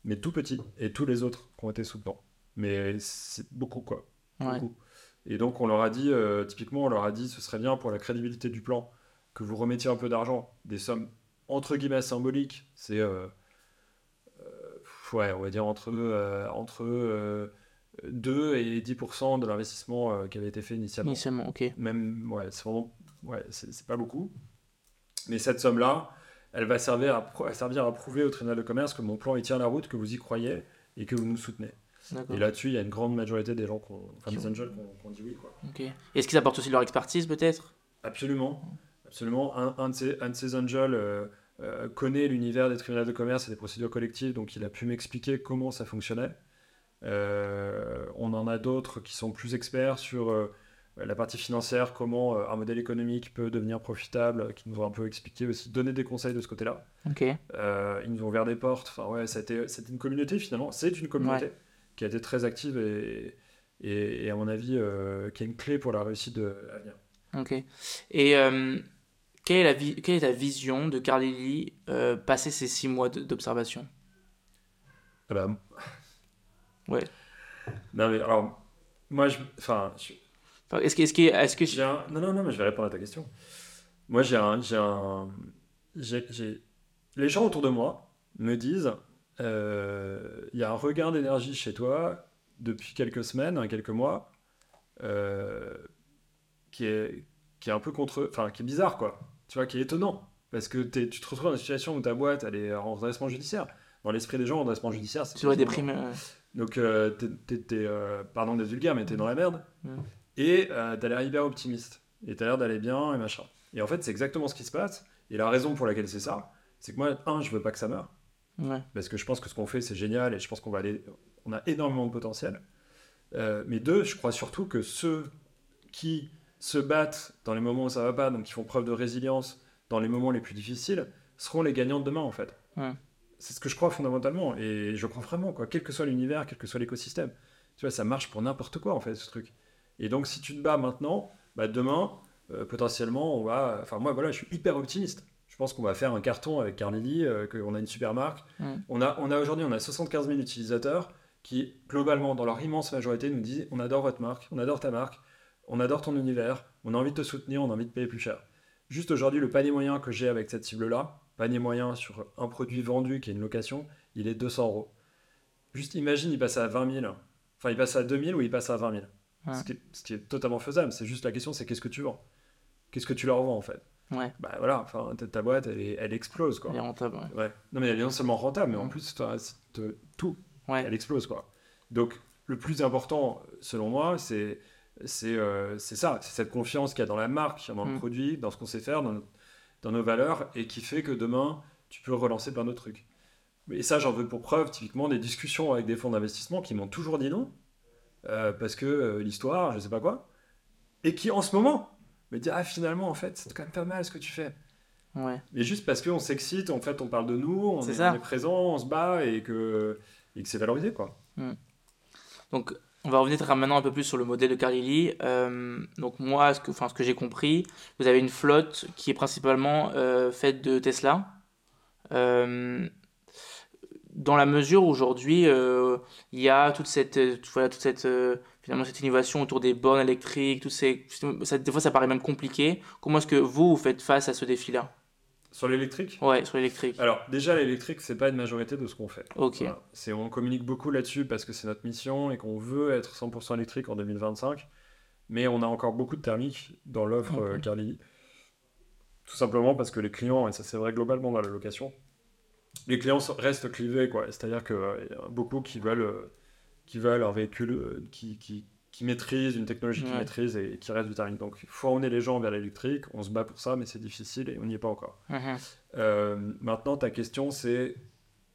Mais tout petit, et tous les autres qui ont été soutenants. Mais c'est beaucoup, quoi. Ouais. Beaucoup. Et donc on leur a dit, euh, typiquement, on leur a dit, ce serait bien pour la crédibilité du plan que vous remettiez un peu d'argent, des sommes entre guillemets symboliques. C'est, euh, euh, ouais, on va dire entre, entre 2 et 10% de l'investissement euh, qui avait été fait initialement. Initialement, ok. Même, ouais, c'est vraiment, ouais, c'est pas beaucoup. Mais cette somme-là, elle va servir à, servir à prouver au tribunal de commerce que mon plan il tient la route, que vous y croyez et que vous nous soutenez. Et là-dessus, il y a une grande majorité des gens, qu'on- enfin des angels, qui ont dit oui. Quoi. Ok. Est-ce qu'ils apportent aussi leur expertise, peut-être? Absolument. Absolument. Un, un de ces, un de ces angels euh, euh, connaît l'univers des tribunaux de commerce et des procédures collectives, donc il a pu m'expliquer comment ça fonctionnait. Euh, on en a d'autres qui sont plus experts sur euh, la partie financière, comment euh, un modèle économique peut devenir profitable, qui nous ont un peu expliqué aussi, donner des conseils de ce côté-là. Euh, ils nous ont ouvert des portes. Enfin, ouais, c'était c'était une communauté finalement. C'est une communauté qui a été très active et, et, et à mon avis, euh, qui est une clé pour la réussite de, à venir. Ok. Et euh, quelle, est la vi- quelle est ta vision de Carl Lilly euh, passé ces six mois d'observation? Ah bah, Ouais. Non, mais alors, moi, je. Enfin, je- Est-ce que, est-ce que, est-ce que j'ai un. Non, non, non, mais je vais répondre à ta question. Moi, j'ai un. J'ai un. j'ai- j'ai- Les gens autour de moi me disent euh, il y a un regain d'énergie chez toi depuis quelques semaines, hein, quelques mois, euh, qui, est, qui est un peu contre. Enfin, qui est bizarre, quoi. Tu vois, qui est étonnant. Parce que tu te retrouves dans une situation où ta boîte, elle est en redressement judiciaire. Dans l'esprit des gens, en redressement judiciaire, c'est. tu aurais des primes donc, euh, t'es, euh, pardon d'être vulgaire, mais t'es dans la merde. Et euh, t'as l'air hyper optimiste. Et t'as l'air d'aller bien et machin. Et en fait, c'est exactement ce qui se passe. Et la raison pour laquelle c'est ça, c'est que moi, un, je veux pas que ça meure. Ouais. Parce que je pense que ce qu'on fait, c'est génial. Et je pense qu'on va aller. On a énormément de potentiel. Euh, mais deux, je crois surtout que ceux qui se battent dans les moments où ça va pas, donc qui font preuve de résilience dans les moments les plus difficiles, seront les gagnants de demain, en fait. Ouais. C'est ce que je crois fondamentalement. Et je crois vraiment, quoi. Quel que soit l'univers, quel que soit l'écosystème. Tu vois, ça marche pour n'importe quoi, en fait, ce truc. Et donc, si tu te bats maintenant, bah, demain, euh, potentiellement, on va. Enfin, moi, voilà, je suis hyper optimiste. Je pense qu'on va faire un carton avec Carlili, euh, qu'on a une super marque. Mm. On a, on a aujourd'hui, on a 75 000 utilisateurs qui, globalement, dans leur immense majorité, nous disent on adore votre marque, on adore ta marque, on adore ton univers, on a envie de te soutenir, on a envie de payer plus cher. Juste aujourd'hui, le panier moyen que j'ai avec cette cible-là, panier moyen sur un produit vendu qui est une location, il est 200 euros. juste imagine, il passe à 20 000. Enfin, il passe à 2000 ou il passe à 20 000. Ouais. Ce, qui est, ce qui est totalement faisable. C'est juste la question, c'est qu'est-ce que tu vends? Qu'est-ce que tu leur vends en fait? Ouais, Bah voilà, enfin, ta, boîte, elle, est- elle explose quoi. elle est rentable. Ouais. Ouais. Non mais elle est non seulement rentable, mais en plus, te- tout, Ouais. elle explose quoi. Donc le plus important, selon moi, c'est c'est euh, c'est ça, c'est cette confiance qu'il y a dans la marque, dans le Mm. produit, dans ce qu'on sait faire, dans, notre- dans nos valeurs, et qui fait que demain, tu peux relancer plein d'autres trucs. Et ça, j'en veux pour preuve, typiquement, des discussions avec des fonds d'investissement qui m'ont toujours dit non, euh, parce que euh, l'histoire, je sais pas quoi, et qui en ce moment me disent ah finalement en fait c'est quand même pas mal ce que tu fais. Ouais. Mais juste parce qu'on s'excite, en fait, on parle de nous, on est, ça. on est présent, on se bat et que, et que c'est valorisé, quoi. Donc, on va revenir maintenant un peu plus sur le modèle de Carlili. Euh, donc, moi, ce que, enfin, ce j'ai compris, vous avez une flotte qui est principalement euh, faite de Tesla. Euh, dans la mesure où aujourd'hui, il y a toute cette, voilà, innovation autour des bornes électriques, ces, ça, des fois, ça paraît même compliqué. Comment est-ce que vous, vous faites face à ce défi-là? Sur l'électrique Ouais, sur l'électrique. Alors, déjà, l'électrique, c'est pas une majorité de ce qu'on fait. Ok. Voilà. C'est, on communique beaucoup là-dessus parce que c'est notre mission et qu'on veut être 100% électrique en 2025. Mais on a encore beaucoup de thermique dans l'offre euh, Carlili. Tout simplement parce que les clients, et ça c'est vrai globalement dans la location, les clients restent clivés, quoi. C'est-à-dire qu'il y a beaucoup qui veulent, euh, qui veulent un véhicule euh, qui, qui, qui maîtrise, une technologie qui maîtrise et qui reste du thermique. Donc il faut emmener les gens vers l'électrique, on se bat pour ça, mais c'est difficile et on n'y est pas encore. Mhm. Euh, maintenant, ta question, c'est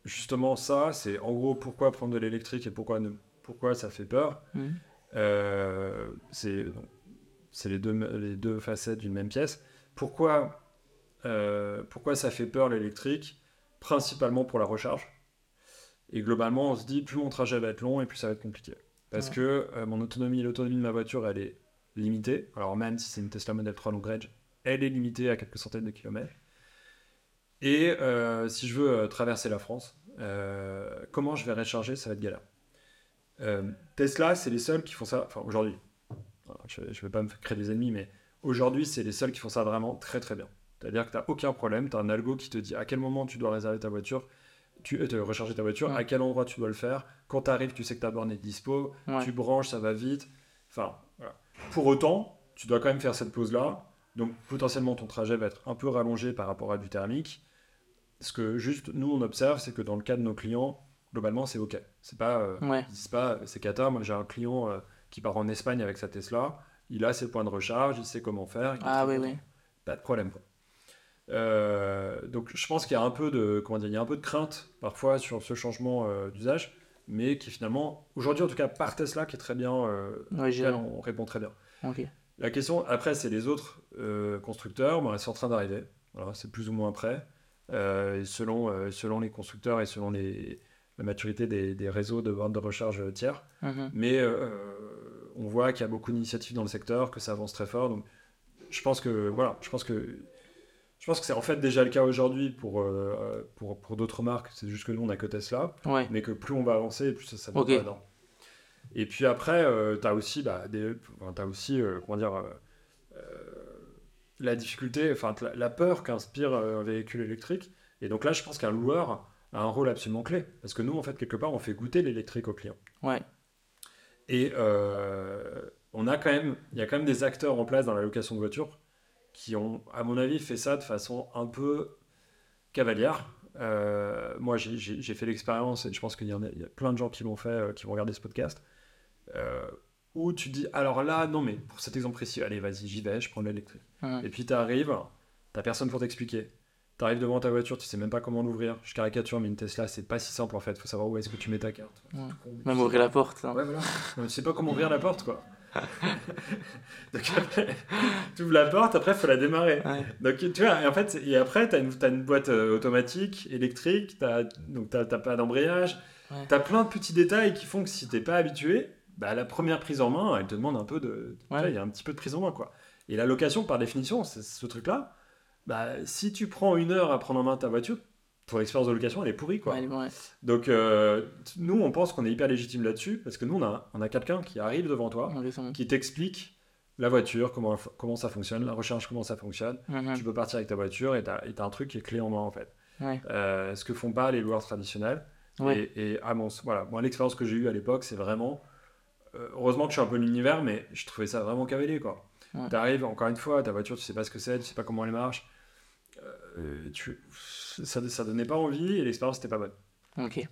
justement ça, c'est en gros pourquoi prendre de l'électrique et pourquoi, ne, pourquoi ça fait peur? Mhm. Euh, c'est les deux, les deux facettes d'une même pièce. Pourquoi, euh, pourquoi ça fait peur l'électrique? Principalement pour la recharge. Et globalement, on se dit, plus mon trajet va être long et plus ça va être compliqué. Parce Ouais. que euh, mon autonomie, l'autonomie de ma voiture, elle est limitée. Alors même si c'est une Tesla Model 3 long range, elle est limitée à quelques centaines de kilomètres. Et euh, si je veux euh, traverser la France, comment je vais recharger Ça va être galère. Tesla, c'est les seuls qui font ça. Enfin, aujourd'hui, je ne vais pas me créer des ennemis, mais aujourd'hui, c'est les seuls qui font ça vraiment très très bien. C'est-à-dire que tu n'as aucun problème, tu as un algo qui te dit à quel moment tu dois réserver ta voiture, tu euh, te recharger ta voiture, Ouais. à quel endroit tu dois le faire. Quand tu arrives, tu sais que ta borne est dispo, Ouais. tu branches, ça va vite. Enfin, voilà. Pour autant, tu dois quand même faire cette pause-là. Donc potentiellement, ton trajet va être un peu rallongé par rapport à du thermique. Ce que juste nous, on observe, c'est que dans le cas de nos clients, globalement, c'est OK. C'est pas, euh, Ouais. ils disent pas, c'est cata. Moi, j'ai un client euh, qui part en Espagne avec sa Tesla. Il a ses points de recharge, il sait comment faire. Ah oui, oui. Pas de problème. Quoi. Euh, donc, je pense qu'il y a un peu de, comment dire, il y a un peu de crainte parfois sur ce changement euh, d'usage, mais qui finalement, aujourd'hui en tout cas, par Tesla, qui est très bien, euh, on répond très bien. La question, après, c'est les autres constructeurs. Bon, ils sont en train d'arriver. Voilà, c'est plus ou moins prêt. Euh, selon, euh, selon les constructeurs et selon les, la maturité des, des réseaux de bornes de recharge tiers. Mhm. Mais euh, on voit qu'il y a beaucoup d'initiatives dans le secteur, que ça avance très fort. Donc, je pense que voilà, je pense que je pense que c'est en fait déjà le cas aujourd'hui pour, euh, pour, pour d'autres marques. C'est juste que nous, on n'a que Tesla Ouais. mais que plus on va avancer, plus ça, ça va Ok. pas. Et puis après, tu as aussi, bah, des, aussi euh, comment dire, euh, euh, la difficulté, enfin la, la peur qu'inspire euh, un véhicule électrique. Et donc là, je pense qu'un loueur a un rôle absolument clé. Parce que nous, en fait, quelque part, on fait goûter l'électrique aux clients. Ouais. Et euh, on a quand même, il y a quand même des acteurs en place dans la location de voitures qui ont, à mon avis, fait ça de façon un peu cavalière. Euh, moi, j'ai- fait l'expérience et je pense qu'il y, a- il y a plein de gens qui l'ont fait, euh, qui vont regarder ce podcast, euh, où tu dis, alors là, non, mais pour cet exemple précis, allez, vas-y, j'y vais, je prends l'électrique. Mhm. Et puis tu arrives, t'as personne pour t'expliquer. Tu arrives devant ta voiture, tu sais même pas comment l'ouvrir. Je caricature, mais une Tesla, c'est pas si simple en fait. Faut savoir où est-ce que tu mets ta carte. Ouais. Même ouvrir la porte. hein. Ouais, voilà. Non, tu sais pas comment ouvrir la porte, quoi. Donc après, tu ouvres la porte, après, faut la démarrer. Ouais. Donc tu vois, et en fait, et après, tu as, une boîte euh, automatique, électrique, t'as, donc tu n'as pas d'embrayage. Ouais. Tu as plein de petits détails qui font que si t'es pas habitué, bah, la première prise en main, elle te demande un peu de. Ouais. Il y a un petit peu de prise en main, quoi. Et la location, par définition, c'est ce truc-là. Bah, si tu prends une heure à prendre en main ta voiture, ton expérience de location, elle est pourrie, quoi. Ouais, ouais. Donc, euh, nous, on pense qu'on est hyper légitime là-dessus, parce que nous, on a, on a quelqu'un qui arrive devant toi, qui t'explique la voiture, comment, comment ça fonctionne, la recharge, comment ça fonctionne. Mhm. Tu peux partir avec ta voiture et et t'as un truc qui est clé en main, en fait. Ouais. Euh, ce que font pas les loueurs traditionnels. Et, et, à mon, voilà, moi, l'expérience que j'ai eue à l'époque, c'est vraiment. euh, heureusement que je suis un peu l'univers, mais je trouvais ça vraiment cavalier, quoi. Ouais. T'arrives, encore une fois, ta voiture, tu sais pas ce que c'est, tu sais pas comment elle marche. Euh, tu, ça, ça donnait pas envie et l'expérience n'était pas bonne.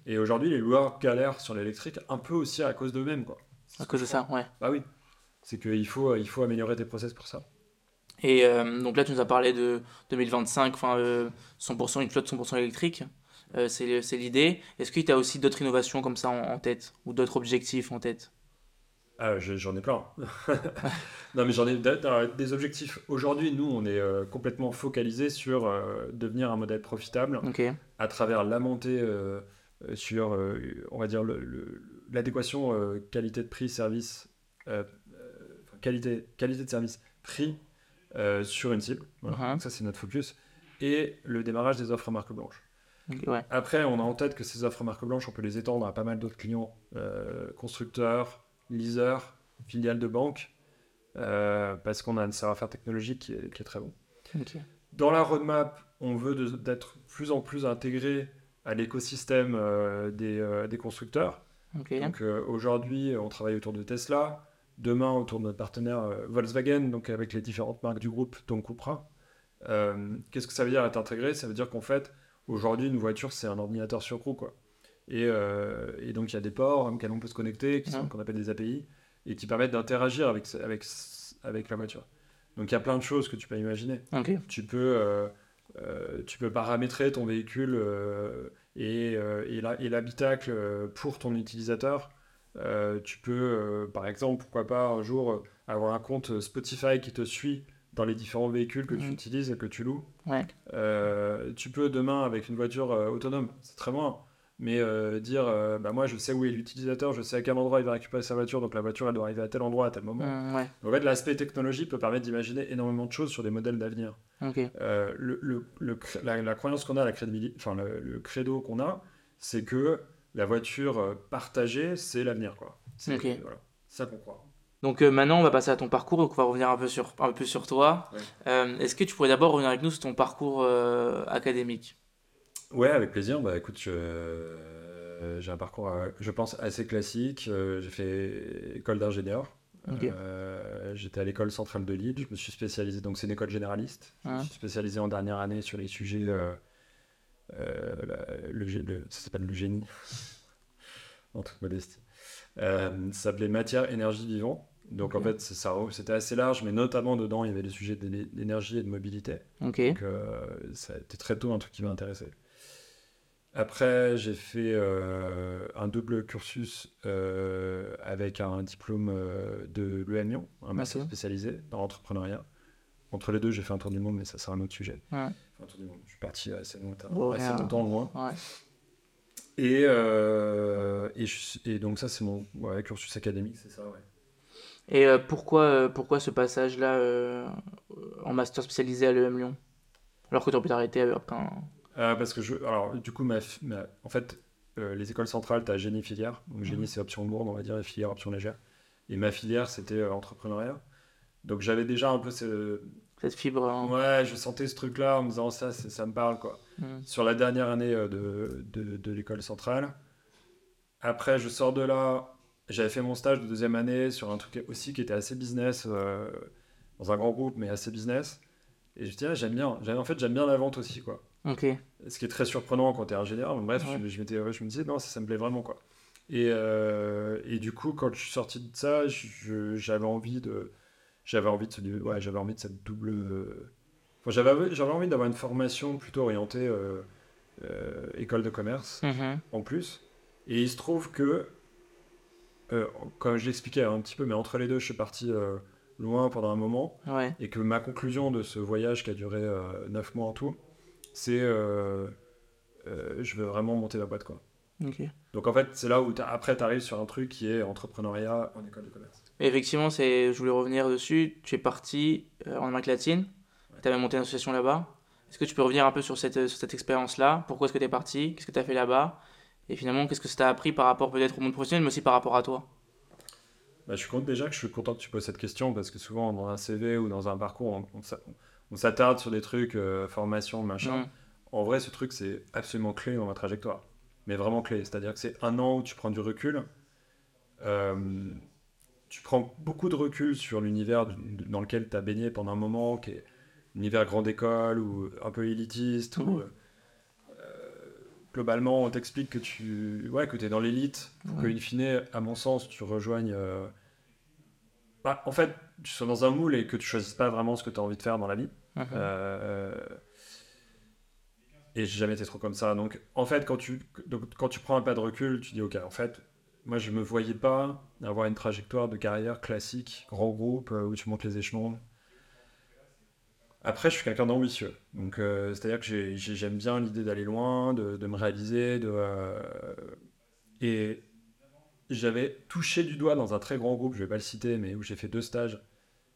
Et aujourd'hui, les loueurs galèrent sur l'électrique un peu aussi à cause d'eux-mêmes, quoi. À cause de ça, ouais. Bah oui. C'est qu'il faut, il faut améliorer tes process pour ça. Et euh, donc là, tu nous as parlé de 2025, enfin, euh, 100%, une flotte 100% électrique. Euh, c'est l'idée. Est-ce qu'il y a aussi d'autres innovations comme ça en, en tête ou d'autres objectifs en tête? Ah, je- j'en ai plein. non, mais j'en ai des objectifs. Aujourd'hui, nous, on est euh, complètement focalisé sur euh, devenir un modèle profitable à travers la montée euh, sur, on va dire, l'adéquation qualité de prix, service, enfin, qualité, qualité de service, prix sur une cible. Voilà. Donc ça, c'est notre focus. Et le démarrage des offres marque blanche. Ouais. Après, on a en tête que ces offres marque blanche, on peut les étendre à pas mal d'autres clients, euh, constructeurs, leasers, filiales de banques, euh, parce qu'on a un savoir-faire technologique qui est, qui est très bon. Dans la roadmap, on veut d'être plus en plus intégré à l'écosystème euh, des, euh, des constructeurs. Donc aujourd'hui, on travaille autour de Tesla. Demain, autour de notre partenaire Volkswagen, donc avec les différentes marques du groupe, dont Cupra. Qu'est-ce que ça veut dire être intégré? Ça veut dire qu'en fait, aujourd'hui, une voiture, c'est un ordinateur sur roue, quoi. Et, euh, et donc, il y a des ports auxquels on peut se connecter, qui sont- Ouais. qu'on appelle des API, et qui permettent d'interagir avec, avec, avec la voiture. Donc, il y a plein de choses que tu peux imaginer tu peux, euh, euh, tu peux paramétrer ton véhicule euh, et, et l'habitacle pour ton utilisateur. Tu peux, par exemple, pourquoi pas un jour avoir un compte Spotify qui te suit dans les différents véhicules que tu Mhm. utilises et que tu loues. Ouais. Tu peux demain, avec une voiture autonome, c'est très loin, mais euh, dire, euh, bah, moi je sais où est l'utilisateur, je sais à quel endroit il va récupérer sa voiture, donc la voiture elle doit arriver à tel endroit à tel moment. Mm, ouais. En fait, l'aspect technologie peut permettre d'imaginer énormément de choses sur des modèles d'avenir. Euh, le, le- le cr- la, la croyance qu'on a, la crédibilité, enfin le, credo qu'on a, c'est que la voiture euh, partagée, c'est l'avenir, quoi. C'est voilà, ça qu'on croit. Donc euh, maintenant, on va passer à ton parcours. Donc on va revenir un peu sur, un peu sur toi. Ouais. Euh, Est-ce que tu pourrais d'abord revenir avec nous sur ton parcours euh, académique? Ouais, avec plaisir. Bah écoute, je- euh, j'ai un parcours, euh, je pense, assez classique. Euh, j'ai fait école d'ingénieur. Euh, J'étais à l'école centrale de Lille. Je me suis spécialisé, donc c'est une école généraliste. Je Ouais. me suis spécialisé en dernière année sur les sujets. euh, euh, le, le- ça s'appelle le génie, en toute modestie. Ça s'appelait matière, énergie, vivant. Donc en fait, ça- c'était assez large, mais notamment dedans, il y avait les sujets d'é- d'énergie et de mobilité. Ok. Donc ça a été très tôt un truc qui m'a intéressé. Après, j'ai fait euh, un double cursus euh, avec un diplôme euh, de l'EM Lyon, un master spécialisé dans l'entrepreneuriat. Entre les deux, j'ai fait un tour du monde, mais ça, c'est un autre sujet. Ouais. Enfin, un tour du monde. Je suis parti assez longtemps, Oh, assez longtemps loin. Ouais. Et, et, je- et donc ça, c'est mon ouais, cursus académique, c'est ça, ouais. Et pourquoi, pourquoi ce passage-là en master spécialisé à l'EM Lyon Alors que tu aurais pu t'arrêter après un... Euh, parce que je, alors du coup, ma, fi- ma- en fait, euh, les écoles centrales, tu as génie filière. Donc génie, Mhm. c'est option lourde, on va dire, et filière, option légère. Et ma filière, c'était euh, entrepreneuriat. Donc j'avais déjà un peu ce... cette fibre hein. Ouais, je sentais ce truc-là en me disant ça, ça me parle, quoi. Mm. Sur la dernière année euh, de, de, de l'école centrale. Après, je sors de là. J'avais fait mon stage de deuxième année sur un truc aussi qui était assez business, dans un grand groupe, mais assez business. Et je me dis, ah, j'aime bien. En fait, j'aime bien la vente aussi, quoi. Ce qui est très surprenant quand tu es ingénieur. Mais bref, Ouais. je, me disais, non, ça, ça me plaît vraiment. quoi. Et, euh, et du coup, quand je suis sorti de ça, j'avais envie de. J'avais envie de, ce- ouais, j'avais envie de cette double. euh, enfin, j'avais, j'avais envie d'avoir une formation plutôt orientée euh, euh, école de commerce Mhm. en plus. Et il se trouve que, comme je l'expliquais un petit peu, mais entre les deux, je suis parti loin pendant un moment Ouais. et que ma conclusion de ce voyage qui a duré euh, 9 mois en tout, c'est euh, euh, je veux vraiment monter ma boîte quoi. Donc en fait, c'est là où t'as- après tu arrives sur un truc qui est entrepreneuriat en école de commerce. Et effectivement, c'est, je voulais revenir dessus. Tu es parti euh, en Amérique latine. Tu avais monté une association là-bas. Est-ce que tu peux revenir un peu sur cette, sur cette expérience-là? Pourquoi est-ce que tu es parti? Qu'est-ce que tu as fait là-bas? Et finalement, qu'est-ce que ça t'a appris par rapport peut-être au monde professionnel, mais aussi par rapport à toi? Bah, je suis content déjà que je suis content que tu poses cette question parce que souvent dans un CV ou dans un parcours, on, on s'attarde sur des trucs, euh, formation, machin. Mm. En vrai, ce truc c'est absolument clé dans ma trajectoire. mais vraiment clé. C'est-à-dire que c'est un an où tu prends du recul. Euh, tu prends beaucoup de recul sur l'univers dans lequel tu as baigné pendant un moment, qui est l'univers grande école ou un peu élitiste. Ou, euh, globalement, on t'explique que tu ouais, que es dans l'élite, pour que, in fine, à mon sens, tu rejoignes. euh, bah, en fait, tu sois dans un moule et que tu choisisses pas vraiment ce que tu as envie de faire dans la vie. Euh, et j'ai jamais été trop comme ça. Donc, en fait, quand tu, quand tu prends un pas de recul, tu dis, OK, en fait, moi, je me voyais pas avoir une trajectoire de carrière classique, grand groupe, euh, où tu montes les échelons. Après, je suis quelqu'un d'ambitieux. Donc, euh, c'est-à-dire que j'ai- j'ai- j'aime bien l'idée d'aller loin, de, me réaliser. De, euh, et j'avais touché du doigt dans un très grand groupe, je vais pas le citer, mais où j'ai fait deux stages,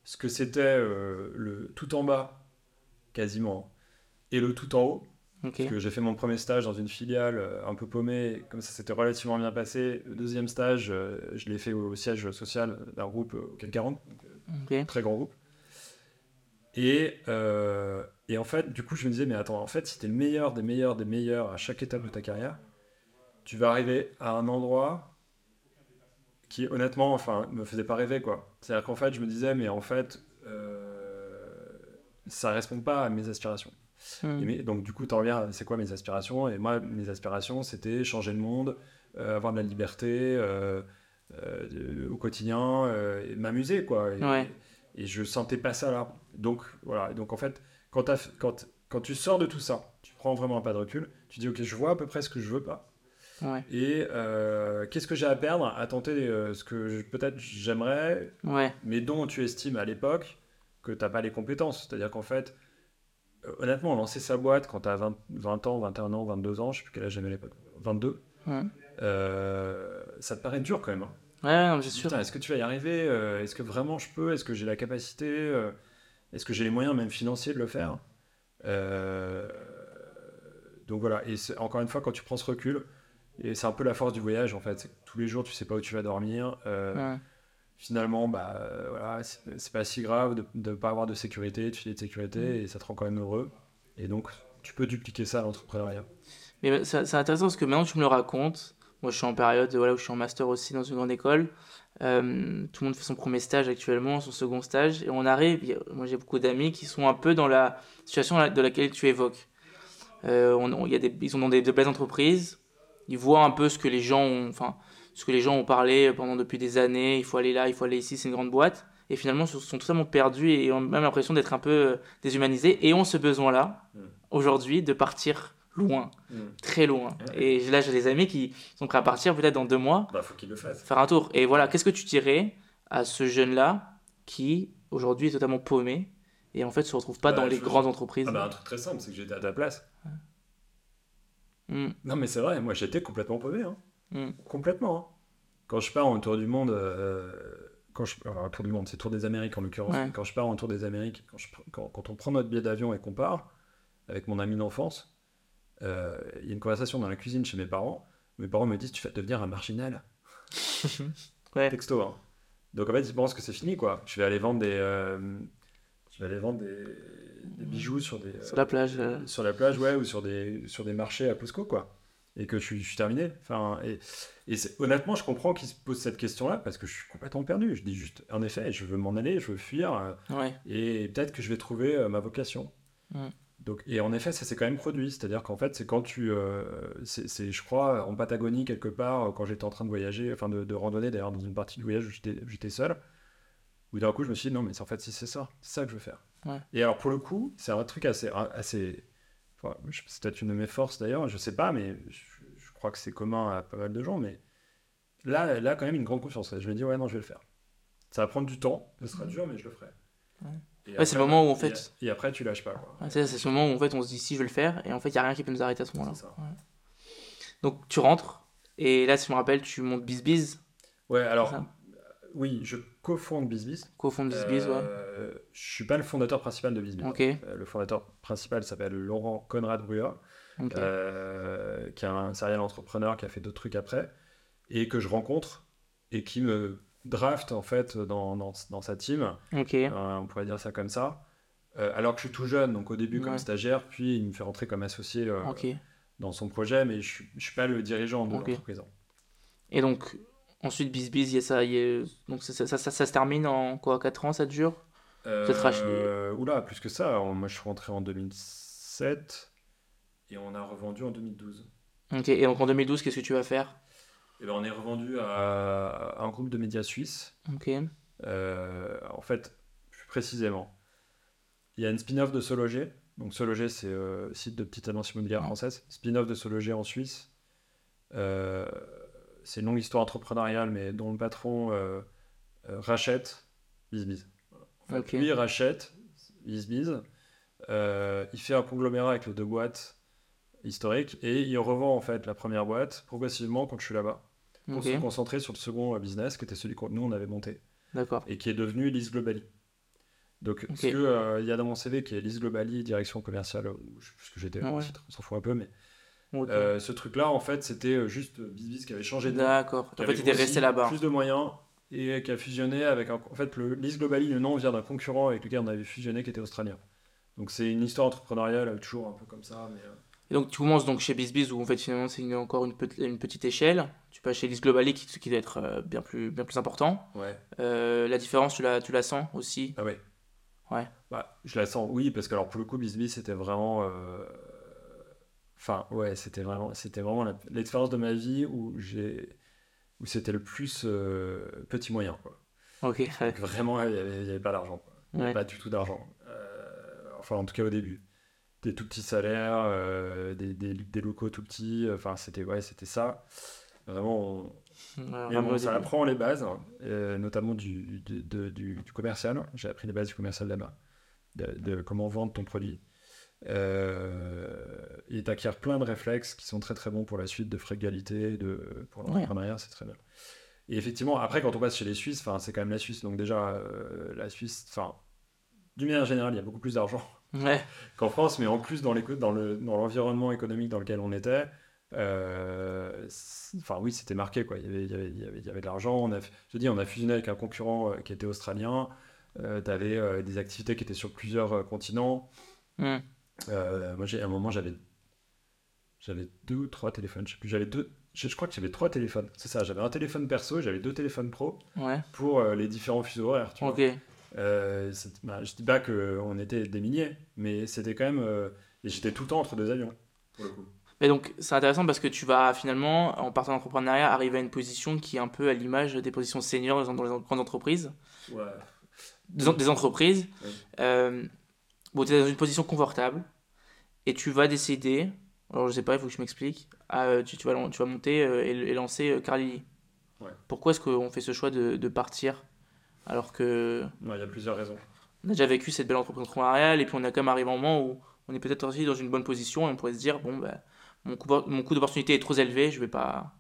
ce que c'était le tout en bas, quasiment, et le tout en haut. Parce que j'ai fait mon premier stage dans une filiale euh, un peu paumée, comme ça s'était relativement bien passé. Le deuxième stage, euh, je l'ai fait au, au siège social d'un groupe au CAC 40, donc, euh, Ok. très grand groupe. Et, euh, et en fait, du coup, je me disais, mais attends, en fait, si t'es le meilleur des meilleurs des meilleurs à chaque étape de ta carrière, tu vas arriver à un endroit qui, honnêtement, enfin, me faisait pas rêver, quoi. C'est-à-dire qu'en fait, je me disais, mais en fait, euh, ça répond pas à mes aspirations. Et mais- donc du coup, t'en reviens, à c'est quoi mes aspirations? Et moi, mes aspirations, c'était changer le monde, euh, avoir de la liberté euh, euh, au quotidien, m'amuser, quoi. Et, Ouais. et je sentais pas ça là. Donc voilà. Et donc en fait, quand, t'as- quand, quand tu sors de tout ça, tu prends vraiment un pas de recul, tu dis ok, je vois à peu près ce que je veux pas. Ouais. Et euh, qu'est-ce que j'ai à perdre à tenter euh, ce que peut-être j'aimerais, Ouais. mais dont tu estimes à l'époque que tu n'as pas les compétences. C'est-à-dire qu'en fait, euh, honnêtement, lancer sa boîte quand tu as 20, 20 ans, 21 ans, 22 ans, je sais plus quel âge j'avais à l'époque, 22, Ouais. euh, ça te paraît dur quand même. hein. Ouais, c'est sûr. Est-ce que tu vas y arriver Euh, Est-ce que vraiment je peux Est-ce que j'ai la capacité Est-ce que j'ai les moyens, même financiers, de le faire Euh, Donc voilà, et encore une fois, quand tu prends ce recul, et c'est un peu la force du voyage en fait, tous les jours tu sais pas où tu vas dormir. euh, Ouais. Finalement, bah euh, voilà, c'est pas si grave de ne pas avoir de sécurité, de filet de sécurité, et ça te rend quand même heureux. Et donc, tu peux dupliquer ça à l'entrepreneuriat. Mais c'est c'est intéressant parce que maintenant tu me le racontes. Moi, je suis en période voilà, où je suis en master aussi dans une grande école. Euh, tout le monde fait son premier stage actuellement, son second stage. Et on arrive, moi j'ai beaucoup d'amis qui sont un peu dans la situation de laquelle tu évoques. Euh, on, on- il y a des, ils sont dans des, de belles entreprises. Ils voient un peu ce que les gens ont, enfin, ce que les gens ont parlé pendant depuis des années. Il faut aller là, il faut aller ici, c'est une grande boîte. Et finalement, ils sont totalement perdus et ont même l'impression d'être un peu euh, déshumanisés. Et ont ce besoin-là, Mm. aujourd'hui, de partir loin très loin. Et là, j'ai des amis qui sont prêts à partir peut-être dans deux mois, Bah, faut qu'il le fasse. faire un tour. Et voilà, qu'est-ce que tu dirais à ce jeune-là qui, aujourd'hui, est totalement paumé et en fait se retrouve pas Bah, dans les grandes entreprises? Ah bah, un truc très simple, c'est que j'étais à ta place. Mm, Non, mais c'est vrai, moi j'étais complètement paumé. Hein. Mm, Complètement. hein. Quand je pars en tour du monde, euh, quand je, alors, tour du monde, c'est tour des Amériques en l'occurrence. Ouais. Quand je pars en tour des Amériques, quand, je- quand- quand on prend notre billet d'avion et qu'on part avec mon ami d'enfance, euh, il y a une conversation dans la cuisine chez mes parents. Mes parents me disent Tu vas devenir un marginal. Ouais. Texto. hein. Donc en fait, ils pensent que c'est fini quoi. Je vais aller vendre des, euh, je vais aller vendre des, des bijoux sur des, Sur la plage. euh, sur la plage, ouais, ou sur des, sur des marchés à Costco, quoi. Et que je suis, je suis terminé. Enfin, et, honnêtement, je comprends qu'ils se posent cette question-là parce que je suis complètement perdu. Je dis juste, en effet, je veux m'en aller, je veux fuir, euh, Ouais. et peut-être que je vais trouver euh, ma vocation. Donc, et en effet, ça s'est quand même produit. C'est-à-dire qu'en fait, c'est quand tu. euh, c'est, je crois, en Patagonie, quelque part, quand j'étais en train de voyager, enfin de, de randonner d'ailleurs, dans une partie du voyage où j'étais, seul, où d'un coup, je me suis dit, non, mais en fait, si c'est ça, c'est ça que je veux faire. Ouais. Et alors, pour le coup, c'est un truc assez. assez c'est peut-être une de mes forces d'ailleurs, je sais pas, mais je, je crois que c'est commun à pas mal de gens, mais là, là, quand même, une grande confiance. Je me dis, ouais, non, je vais le faire. Ça va prendre du temps, ce sera dur, mais je le ferai. Ouais. Et Ouais, c'est le après, moment où, en fait- Et, après, tu lâches pas, quoi. Ouais, c'est c'est ce moment où en fait on se dit si je vais le faire et en fait il n'y a rien qui peut nous arrêter à ce moment-là. C'est ça. Ouais. Donc tu rentres et là si je me rappelle tu montes BizBiz, Ouais, alors, oui, je cofonde BizBiz. co-fond de BizBiz, ouais. Euh, Je suis pas le fondateur principal de BizBiz. Euh, Le fondateur principal s'appelle Laurent Conrad Brua, euh, qui est un serial entrepreneur qui a fait d'autres trucs après, et que je rencontre, et qui me draft en fait dans, dans, dans sa team, Euh, on pourrait dire ça comme ça, Euh, alors que je suis tout jeune, donc au début comme Ouais. stagiaire, puis il me fait rentrer comme associé euh, dans son projet, mais je ne suis pas le dirigeant de l'entreprise. Et donc, ensuite, y a ça, a- donc ça, ça, ça, ça- se termine en quoi 4 ans, ça dure? Peut-être. Euh, oula, plus que ça. Moi, je suis rentré en 2007 et on a revendu en 2012. Ok, et donc en 2012, qu'est-ce que tu vas faire? Et ben, on est revendu à un groupe de médias suisses. Ok, Euh, en fait, plus précisément, il y a une spin-off de Sologer. Donc Sologer, c'est euh, site de petite annonce immobilière française. Spin-off de Sologer en Suisse. Euh, c'est une longue histoire entrepreneuriale, mais dont le patron euh, euh, rachète BizBiz. En fait. Lui, il rachète BizBiz. Euh, il fait un conglomérat avec les deux boîtes historiques et il revend en fait la première boîte progressivement quand je suis là-bas pour se concentrer sur le second business qui était celui que nous on avait monté d'accord. et qui est devenu Lise Globally. Donc, Ok. ce que euh, il y a dans mon CV qui est Lise Globally, direction commerciale, où je- que j'étais, Ah ouais. on s'en fout un peu, mais Euh, ce truc-là, en fait, c'était euh, juste BizBiz qui avait changé de nom, D'accord. En fait, étais grossi, resté là-bas. plus de moyens et qui a fusionné avec un. En fait, le Lise Globally, le nom vient d'un concurrent avec lequel on avait fusionné qui était australien. Donc, c'est une histoire entrepreneuriale, euh, toujours un peu comme ça, mais. euh, Et donc tu commences donc chez BizBiz où en fait finalement c'est encore une, petite- une petite échelle. Tu passes chez Lys Globally qui, qui doit être euh, bien plus, bien plus important. ouais. Euh, la différence, tu la, tu la sens aussi? Ah ouais. Ouais. Bah, je la sens, oui, parce que alors pour le coup, BizBiz, c'était vraiment. euh, Enfin, ouais, c'était vraiment, c'était vraiment l'expérience de ma vie où j'ai, où c'était le plus euh, petit moyen, quoi. Ok, ouais. Donc, vraiment, il n'y avait, pas d'argent, Ouais. Pas du tout d'argent. Euh, enfin, en tout cas au début. Des tout petits salaires, euh, des, des, des locaux tout petits. Enfin, c'était ouais, c'était ça. Vraiment, on, bon, ça début. apprend les bases, euh, notamment du, du, de- du- du commercial. J'ai appris les bases du commercial là-bas, de, de comment vendre ton produit. Euh, et tu acquiers plein de réflexes qui sont très très bons pour la suite de frugalité, de, pour l'entrepreneuriat, c'est très bien. Et effectivement, après, quand on passe chez les Suisses, c'est quand même la Suisse, donc déjà, euh, la Suisse, enfin, d'une manière générale, il y a beaucoup plus d'argent Ouais, qu'en France, mais en plus dans le- l'environnement économique dans lequel on était, euh, enfin oui, c'était marqué quoi. Il y avait, il y avait, il y avait, il y avait de l'argent. On a, je dis, on a fusionné avec un concurrent qui était australien. tu avais des activités qui étaient sur plusieurs continents. Hmm. Euh, moi, j'ai, à un moment, j'avais, j'avais deux ou trois téléphones. Je sais plus. J'avais deux. Je, je crois que j'avais trois téléphones. C'est ça. J'avais un téléphone perso, et j'avais deux téléphones pro ouais, pour euh, les différents fuseaux horaires. Tu vois. ok. Euh, c'est- bah, je dis pas qu'on était des milliers, mais c'était quand même. euh, et j'étais tout le temps entre deux avions, pour le coup. Mais donc c'est intéressant parce que tu vas finalement, en partant d'entrepreneuriat, arriver à une position qui est un peu à l'image des positions seniors dans les grandes entreprises. Ouais. Des, en- des entreprises. Bon, tu es dans une position confortable et tu vas décider, alors je sais pas, il faut que je m'explique, euh, tu, tu, vas, tu vas monter euh, et, et lancer euh, Carlili. Ouais. Pourquoi est-ce qu'on fait ce choix de, de partir alors que Ouais, Il y a plusieurs raisons. on a déjà vécu cette belle entreprise entrepreneuriale et puis on a quand même arrivé un moment où on est peut-être aussi dans une bonne position et on pourrait se dire bon bah mon coût, mon coût d'opportunité est trop élevé je vais pas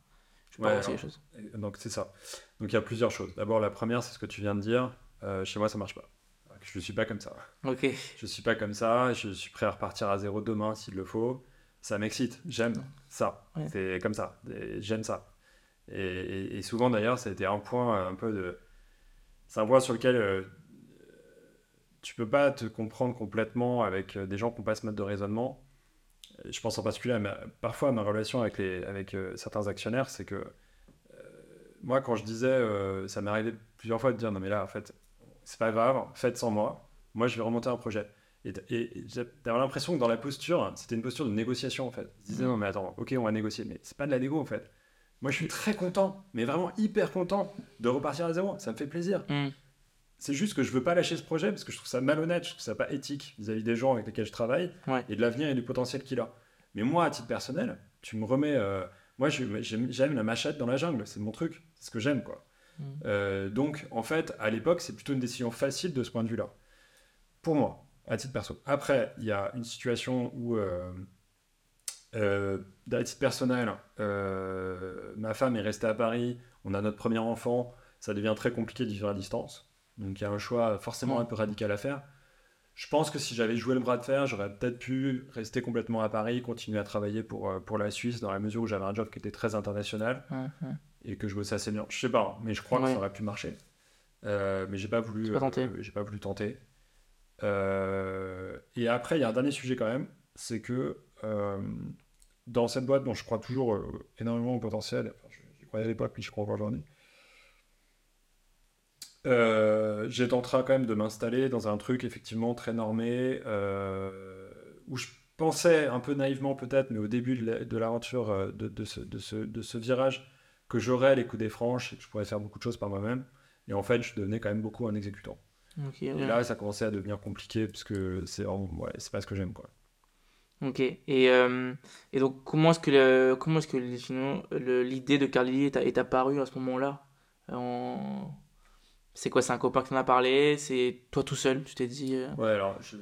je vais pas lancer les alors. choses Donc c'est ça. Donc il y a plusieurs choses. D'abord, la première, c'est ce que tu viens de dire. Euh, chez moi, ça marche pas. Je suis pas comme ça. ok Je suis pas comme ça. Je suis prêt à repartir à zéro demain s'il le faut. Ça m'excite. J'aime ça. Ouais. C'est comme ça. J'aime ça. Et, et- et souvent d'ailleurs, ça a été un point euh, un peu de. C'est un point sur lequel euh, tu peux pas te comprendre complètement avec euh, des gens qui n'ont pas ce mode de raisonnement. Euh, Je pense en particulier à ma- parfois à ma relation avec, les, avec euh, certains actionnaires, c'est que moi, quand je disais, euh, ça m'est arrivé plusieurs fois de dire non, mais là, en fait, c'est pas grave, faites sans moi, moi je vais remonter un projet. Et, et, l'impression que dans la posture, c'était une posture de négociation en fait. Ils disaient non, mais attends, ok, on va négocier, mais c'est pas de la négo en fait. Moi je suis très content, mais vraiment hyper content de repartir à zéro, ça me fait plaisir. Hmm. C'est juste que je veux pas lâcher ce projet parce que je trouve ça malhonnête, je trouve ça pas éthique vis-à-vis des gens avec lesquels je travaille Ouais. et de l'avenir et du potentiel qu'il a. Mais moi, à titre personnel, tu me remets. euh, moi, je- j'aime la machette dans la jungle, c'est mon truc, c'est ce que j'aime quoi. Mhm. Euh, donc, en fait, à l'époque, c'est plutôt une décision facile de ce point de vue-là. Pour moi, à titre perso. Après, il y a une situation où, euh, euh, à titre personnel, ma femme est restée à Paris, on a notre premier enfant, ça devient très compliqué de vivre à distance. Donc, il y a un choix forcément Mhm. un peu radical à faire. Je pense que si j'avais joué le bras de fer, j'aurais peut-être pu rester complètement à Paris, continuer à travailler pour, pour la Suisse, dans la mesure où j'avais un job qui était très international hum. Et que je bossais assez bien. Je sais pas, mais je crois que ça aurait pu marcher. Euh, mais j'ai pas voulu. Pas tenté. euh, j'ai pas voulu tenter. Euh, et après, il y a un dernier sujet quand même, c'est que dans cette boîte dont je crois toujours énormément au potentiel, enfin, je, croyais à l'époque, puis je crois encore aujourd'hui, j'ai tenté quand même de m'installer dans un truc effectivement très normé, où je pensais un peu naïvement peut-être, mais au début de l'aventure de, de, ce, de, ce, de, ce, virage, que j'aurais les coups des franches et que je pourrais faire beaucoup de choses par moi-même. Et en fait, je devenais quand même beaucoup un exécutant. et là, ça commençait à devenir compliqué parce que c'est ouais, c'est pas ce que j'aime quoi. Ok. Et, euh, et donc, comment est-ce que, le, comment est-ce que l'idée de Carly est, est apparue à ce moment-là? En... C'est quoi C'est un copain qui t'en a parlé? C'est toi tout seul Tu t'es dit euh? Ouais, alors, je,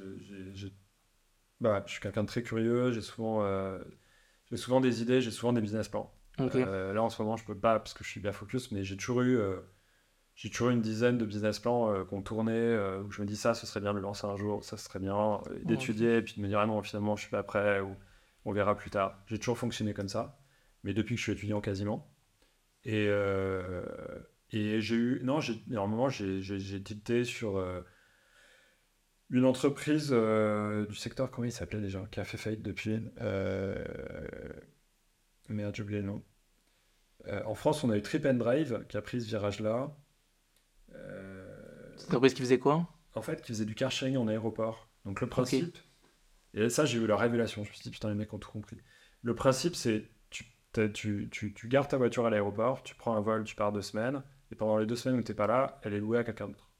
bah, je suis quelqu'un de très curieux. J'ai souvent, euh, j'ai souvent des idées, j'ai souvent des business plans. Là, en ce moment, je peux pas parce que je suis bien focus, mais j'ai toujours eu j'ai toujours une dizaine de business plans euh, qu'on tournait, euh, où je me dis ça, ce serait bien de le lancer un jour, ça serait bien euh, d'étudier, et puis de me dire ah non, finalement, je suis pas prêt, ou on verra plus tard. J'ai toujours fonctionné comme ça, mais depuis que je suis étudiant quasiment. Et, et j'ai eu. Non, j'ai, normalement, j'ai, j'ai, tilté sur une entreprise du secteur, comment il s'appelait déjà, qui a fait faillite depuis. Merde, j'ai oublié le nom. en France, on a eu Trip and Drive qui a pris ce virage-là. Euh, c'est une entreprise qui faisait quoi? En fait, qui faisait du car sharing en aéroport. Donc le principe, et ça j'ai eu la révélation, je me suis dit putain les mecs ont tout compris. Le principe c'est tu, tu, tu, tu, gardes ta voiture à l'aéroport, tu prends un vol, tu pars deux semaines, et pendant les deux semaines où tu n'es pas là, elle est louée à quelqu'un d'autre.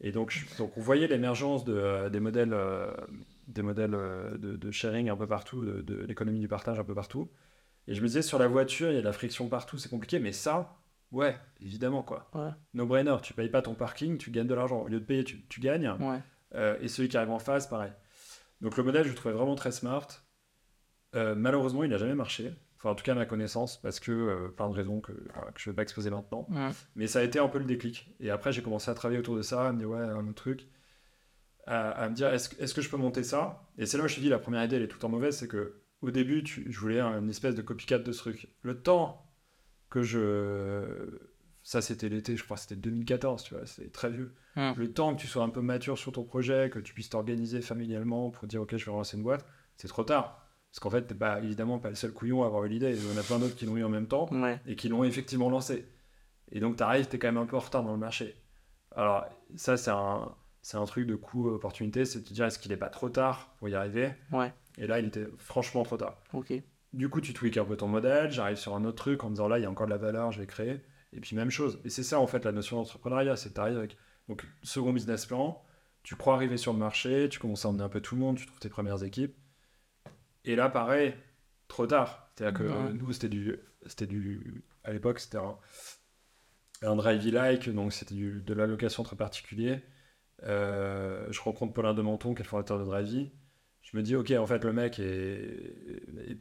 Et donc, donc on voyait l'émergence de, euh, des modèles, euh, des modèles de, de, sharing un peu partout, de, de l'économie du partage un peu partout. Et je me disais sur la voiture, il y a de la friction partout, c'est compliqué, mais ça, Ouais, évidemment, quoi. No brainer, tu payes pas ton parking, tu gagnes de l'argent. Au lieu de payer, tu, tu gagnes. Euh, et celui qui arrive en face, pareil. Donc le modèle, je le trouvais vraiment très smart. Euh, malheureusement, il n'a jamais marché. Enfin, en tout cas, à ma connaissance, parce que euh, plein de raisons que, que je ne vais pas exposer maintenant. Mais ça a été un peu le déclic. Et après, j'ai commencé à travailler autour de ça, à me dire, ouais, un autre truc. À, me dire, est-ce est que je peux monter ça? Et c'est là où je me suis dit, la première idée, elle est tout en mauvaise, c'est que au début, je voulais une espèce de copycat de ce truc. Le temps que je. Ça, c'était l'été, je crois c'était 2014, tu vois, c'est très vieux. Hmm. Le temps que tu sois un peu mature sur ton projet, que tu puisses t'organiser familialement pour dire, ok, je vais relancer une boîte, c'est trop tard. Parce qu'en fait, t'es pas, évidemment pas le seul couillon à avoir eu l'idée. Il y en a plein d'autres qui l'ont eu en même temps et qui l'ont effectivement lancé. Et donc, t'arrives, t'es quand même un peu en retard dans le marché. Alors, ça, c'est un, c'est un truc de coup opportunité, c'est de te dire, est-ce qu'il est pas trop tard pour y arriver? Ouais. Et là, il était franchement trop tard. Ok. Du coup, tu tweaks un peu ton modèle, j'arrive sur un autre truc en disant là, il y a encore de la valeur, je vais créer. Et puis, même chose. Et c'est ça, en fait, la notion d'entrepreneuriat. C'est que tu avec donc, second business plan, tu crois arriver sur le marché, tu commences à emmener un peu tout le monde, tu trouves tes premières équipes. Et là, pareil, trop tard. C'est-à-dire que nous, c'était du, c'était du. À l'époque, c'était un, un drive-like, donc c'était de l'allocation très particulier. Euh, je rencontre Paulin de Menton, qui est le fondateur de Drivey. Je me dis, ok, en fait, le mec est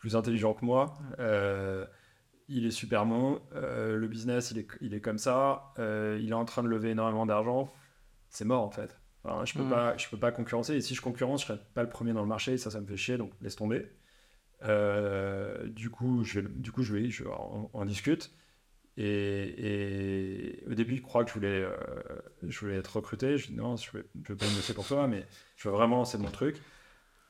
plus intelligent que moi. Euh, il est super bon. Euh, le business, il est, il est comme ça. Euh, il est en train de lever énormément d'argent. C'est mort en fait. je peux pas, je peux pas concurrencer. Et si je concurrence, je serai pas le premier dans le marché. ça, ça me fait chier. Donc laisse tomber. du coup, je du coup, je vais, je en, discute. Et, au début, il croit que je voulais, je voulais être recruté. Je dis non, je ne veux pas me laisser pour toi, mais je veux vraiment, c'est mon truc.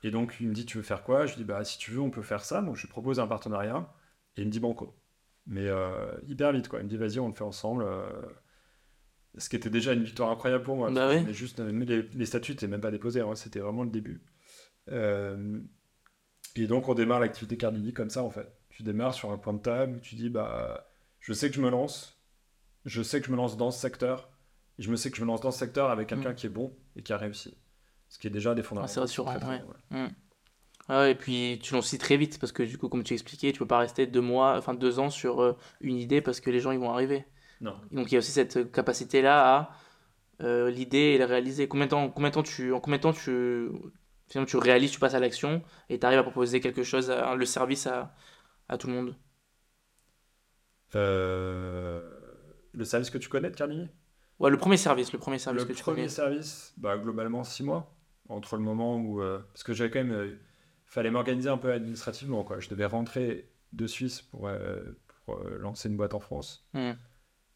Et donc, il me dit, tu veux faire quoi? Je dis, bah, si tu veux, on peut faire ça. Donc, je lui propose un partenariat. Et il me dit, banco. Mais euh, hyper vite, quoi. Il me dit, vas-y, on le fait ensemble. Euh. Ce qui était déjà une victoire incroyable pour moi. Bah mais juste, les, les statuts n'étaient même pas déposés. Hein. C'était vraiment le début. Euh, et donc, on démarre l'activité cardiaque comme ça, en fait. Tu démarres sur un point de table. Tu dis, bah, je sais que je me lance. Je sais que je me lance dans ce secteur. Et je me sais que je me lance dans ce secteur avec quelqu'un mm. qui est bon et qui a réussi. Ce qui est déjà des fondamentaux. c'est rassurant, ouais. Mm. Ah et puis tu lances très vite parce que du coup, comme tu expliquais, tu peux pas rester deux mois, enfin deux ans sur euh, une idée parce que les gens ils vont arriver. Non. Donc il y a aussi cette capacité là à euh, l'idée et la réaliser. Combien de temps, combien de temps tu, en combien de temps tu, finalement, tu réalises, tu passes à l'action et tu arrives à proposer quelque chose, à, le service à, à tout le monde? Euh, le service que tu connais de Ouais, le premier service, le premier service le que tu connais. Le premier service, bah, globalement six mois entre le moment où. Euh, parce que j'avais quand même. Euh, fallait m'organiser un peu administrativement, quoi. Je devais rentrer de Suisse pour, euh, pour lancer une boîte en France. Hmm.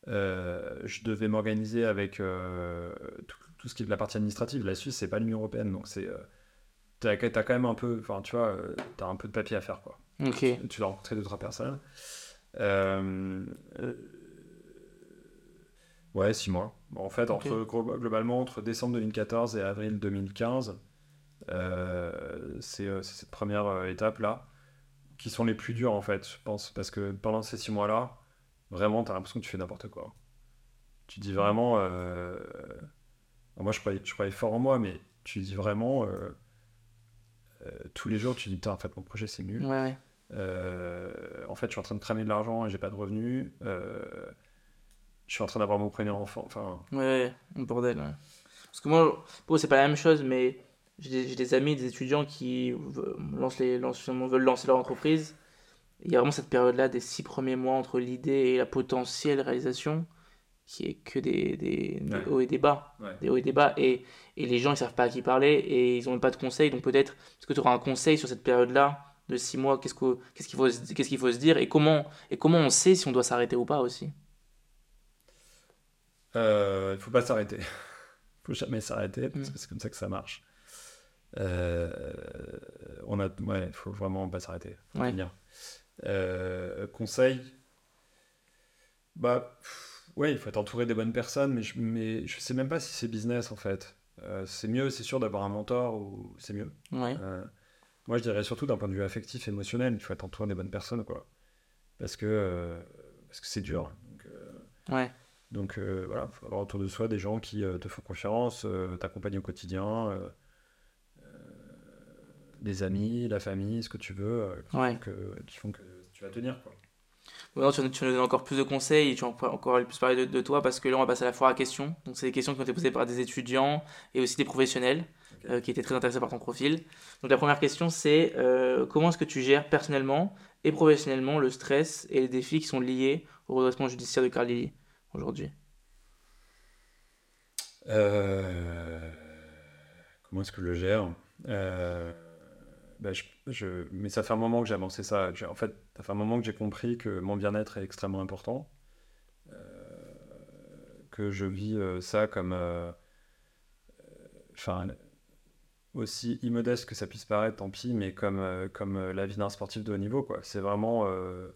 je devais m'organiser avec tout, ce qui est de la partie administrative. La Suisse, c'est pas l'Union Européenne, donc c'est. T'as as quand même un peu. Enfin, tu vois, t'as un peu de papier à faire, quoi. Ok. Tu dois rencontrer deux, trois personnes. Euh, euh, Ouais, six mois. En fait, entre, globalement, entre décembre 2014 et avril 2015, euh, c'est cette première étape-là qui sont les plus dures, en fait, je pense. Parce que pendant ces six mois-là, vraiment, t'as l'impression que tu fais n'importe quoi. Tu dis vraiment... euh, Moi, je croyais, je croyais fort en moi, mais tu dis vraiment... euh, euh, tous les jours, tu dis, putain, en fait, mon projet, c'est nul. Ouais, ouais. Euh, en fait, je suis en train de cramer de l'argent et j'ai pas de revenus. Euh, je suis en train d'avoir mon premier enfant. Enfin, Ouais, bordel. ouais. Parce que moi, eux, c'est pas la même chose, mais j'ai des, amis, des étudiants qui lancent les, lancent- veulent lancer leur entreprise. Il y a vraiment cette période-là des six premiers mois entre l'idée et la potentielle réalisation qui est que des, des, des Ouais. hauts et des bas. Ouais. Des hauts et des bas. Et, et les gens, ils savent pas à qui parler et ils ont pas de conseils. Donc peut-être, est-ce que tu auras un conseil sur cette période-là de six mois Qu'est-ce que- qu'est-ce qu'il faut, se- faut dire et comment, et comment on sait si on doit s'arrêter ou pas aussi euh, il faut pas s'arrêter. Il faut jamais s'arrêter parce Mm. que c'est comme ça que ça marche. Euh, on a, ouais, faut vraiment pas s'arrêter. Ouais. Euh, conseil, bah, pff, ouais, il faut être entouré des bonnes personnes, mais je, mais je sais même pas si c'est business en fait. Euh, c'est mieux, c'est sûr, d'avoir un mentor ou c'est mieux. Ouais. Moi, je dirais surtout d'un point de vue affectif, émotionnel, faut être entouré des bonnes personnes, quoi. Parce que euh, parce que c'est dur. Donc, euh, Ouais. donc euh, voilà, faut avoir autour de soi des gens qui euh, te font confiance, t'accompagnent au quotidien, des amis, la famille, ce que tu veux, qui, Ouais. font que, qui font que tu vas tenir, quoi. Tu, tu nous donnes encore plus de conseils et tu vas encore encore plus parler de, de toi parce que là, on va passer à la foire à questions. Donc, c'est des questions qui ont été posées par des étudiants et aussi des professionnels Euh, qui étaient très intéressés par ton profil. Donc, la première question, c'est euh, comment est-ce que tu gères personnellement et professionnellement le stress et les défis qui sont liés au redressement judiciaire de Carl Lilly aujourd'hui? Euh, comment est-ce que je le gère? Bah, mais ça fait un moment que j'ai avancé ça. En fait, ça fait un moment que j'ai compris que mon bien-être est extrêmement important. Que je vis ça comme. Enfin, aussi immodeste que ça puisse paraître, tant pis, mais comme, euh, comme euh, la vie d'un sportif de haut niveau, quoi. C'est vraiment. euh,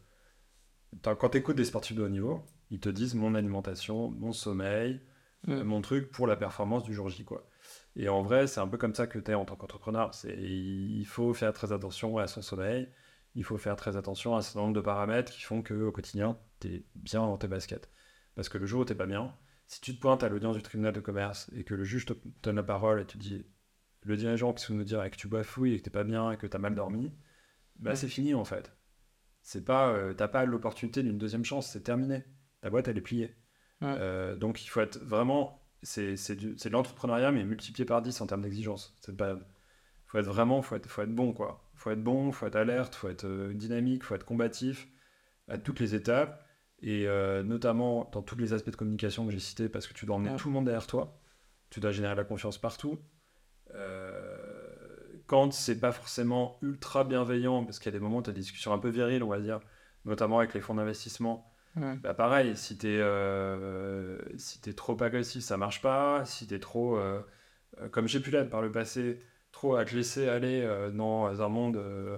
Quand tu écoutes des sportifs de haut niveau, ils te disent mon alimentation, mon sommeil, Mm. mon truc pour la performance du jour J, quoi. Et en vrai, c'est un peu comme ça que tu es en tant qu'entrepreneur. Il faut faire très attention à son sommeil, il faut faire très attention à un certain nombre de paramètres qui font qu'au quotidien, tu es bien dans tes baskets. Parce que le jour où t'es pas bien, si tu te pointes à l'audience du tribunal de commerce et que le juge te donne la parole et te dit le dirigeant qui se nous dire que tu bafouilles et que t'es pas bien et que t'as mal dormi, bah Ouais. c'est fini en fait. C'est pas, euh, t'as pas l'opportunité d'une deuxième chance, c'est terminé. Ta boîte elle est pliée. Ouais. Euh, donc il faut être vraiment, c'est de l'entrepreneuriat mais multiplié par 10 en termes d'exigence. C'est pas, faut être vraiment, faut être, faut être bon quoi. Faut être bon, faut être alerte, faut être euh, dynamique, faut être combatif à toutes les étapes et euh, notamment dans tous les aspects de communication que j'ai cités parce que tu dois emmener Ouais. tout le monde derrière toi. Tu dois générer la confiance partout. Euh, quand c'est pas forcément ultra bienveillant, parce qu'il y a des moments où tu as des discussions un peu viriles, on va dire, notamment avec les fonds d'investissement, Ouais. bah pareil, si t'es euh, si t'es trop agressif, ça marche pas. Si t'es trop, euh, euh, comme j'ai pu l'être par le passé, trop à te laisser aller euh, dans un monde euh,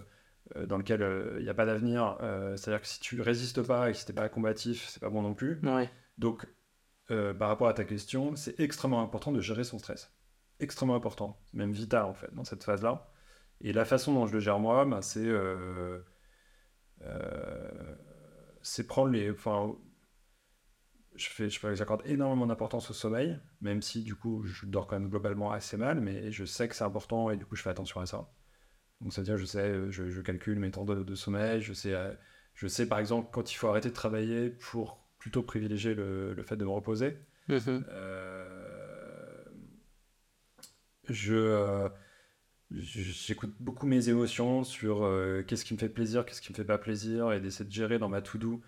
euh, dans lequel il n'y a pas d'avenir, euh, c'est-à-dire que si tu résistes pas et que si t'es pas combatif, c'est pas bon non plus. Ouais. Donc, euh, par rapport à ta question, c'est extrêmement important de gérer son stress. Extrêmement important, même vital en fait, dans cette phase-là. Et la façon dont je le gère moi, bah, c'est euh, euh, c'est prendre les. Enfin, je fais, je j'accorde énormément d'importance au sommeil, même si du coup je dors quand même globalement assez mal, mais je sais que c'est important et du coup je fais attention à ça. Donc c'est-à-dire je sais, je, je calcule mes temps de, de sommeil, je sais, euh, je sais par exemple quand il faut arrêter de travailler pour plutôt privilégier le, le fait de me reposer. Euh, je, euh, je- j'écoute beaucoup mes émotions sur euh, qu'est-ce qui me fait plaisir, qu'est-ce qui me fait pas plaisir, et d'essayer de gérer dans ma to-do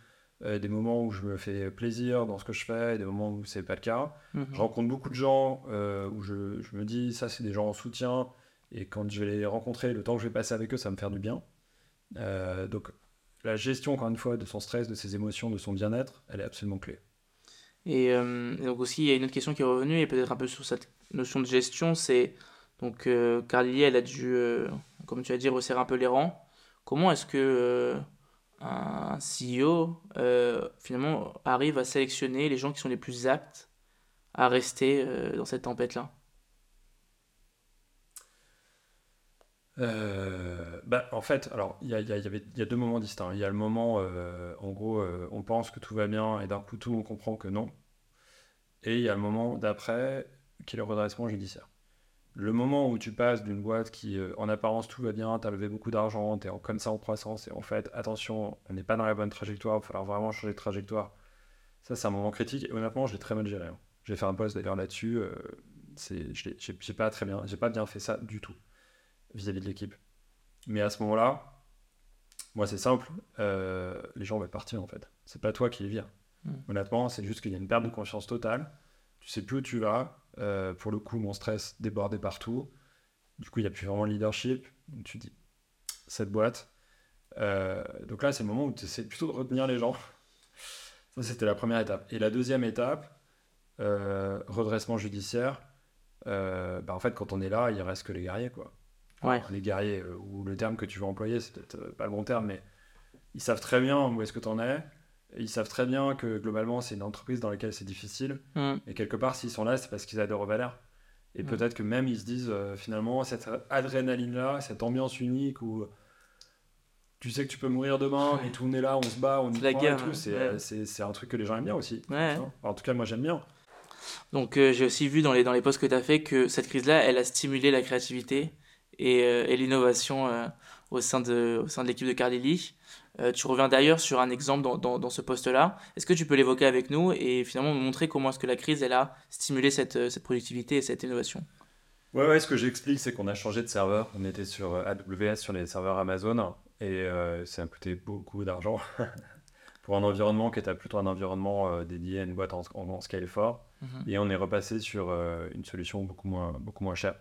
euh, des moments où je me fais plaisir dans ce que je fais et des moments où c'est pas le cas. Mhm. Je rencontre beaucoup de gens euh, où je, je me dis ça c'est des gens en soutien et quand je vais les rencontrer, le temps que je vais passer avec eux, ça va me faire du bien. Donc la gestion encore une fois de son stress, de ses émotions, de son bien-être, elle est absolument clé. Et, euh, et donc aussi, il y a une autre question qui est revenue, et peut-être un peu sur cette notion de gestion, c'est donc euh, Carly, elle a dû, euh, comme tu as dit, resserrer un peu les rangs. comment est-ce que euh, un CEO finalement arrive à sélectionner les gens qui sont les plus aptes à rester dans cette tempête-là? Bah, en fait, alors il y, y, avait, y a deux moments distincts. Il y a le moment, en gros, on pense que tout va bien et d'un coup tout on comprend que non. Et il y a le moment d'après qui est le redressement judiciaire le moment où tu passes d'une boîte qui, euh, en apparence, tout va bien, tu as levé beaucoup d'argent, tu es comme ça en croissance, et en fait, attention, on n'est pas dans la bonne trajectoire, il va falloir vraiment changer de trajectoire. Ça, c'est un moment critique, et honnêtement, je l'ai très mal géré. Hein. J'ai fait un post d'ailleurs là-dessus, euh, j'ai pas très bien, j'ai pas bien fait ça du tout vis-à-vis de l'équipe. Mais à ce moment-là, moi, c'est simple, euh, les gens vont partir en fait. C'est pas toi qui les vire. Hmm. Honnêtement, c'est juste qu'il y a une perte de confiance totale. Tu sais plus où tu vas, euh, pour le coup, mon stress débordait partout. Du coup, il n'y a plus vraiment le leadership. Donc, tu dis, cette boîte. Euh, donc là, c'est le moment où tu essaies plutôt de retenir les gens. Ça, c'était la première étape. Et la deuxième étape, euh, redressement judiciaire. bah, en fait, quand on est là, il reste que les guerriers, quoi. Ouais. Les guerriers, ou le terme que tu veux employer, c'est peut-être pas le bon terme, mais ils savent très bien où est-ce que tu en es ils savent très bien que globalement, c'est une entreprise dans laquelle c'est difficile. Mm. Et quelque part, s'ils sont là, c'est parce qu'ils adorent Valère. Et mm. peut-être que même ils se disent euh, finalement, cette adrénaline-là, cette ambiance unique où tu sais que tu peux mourir demain et tout on est là, on se bat, on y la guerre, c'est un truc que les gens aiment bien aussi. en tout cas, moi j'aime bien. Donc euh, j'ai aussi vu dans les, dans les posts que tu as fait que cette crise-là, elle a stimulé la créativité et, euh, et l'innovation au sein de, au sein de l'équipe de Cardilly. Euh, tu reviens d'ailleurs sur un exemple dans, dans, ce poste-là. Est-ce que tu peux l'évoquer avec nous et finalement montrer comment est-ce que la crise elle a stimulé cette, euh, cette productivité et cette innovation? Ouais, ouais, ce que j'explique, c'est qu'on a changé de serveur. On était sur euh, AWS, sur les serveurs Amazon, et ça a coûté beaucoup d'argent pour un environnement qui était plutôt un environnement dédié à une boîte en, scale fort. Mhm. Et on est repassé sur une solution beaucoup moins, beaucoup moins chère.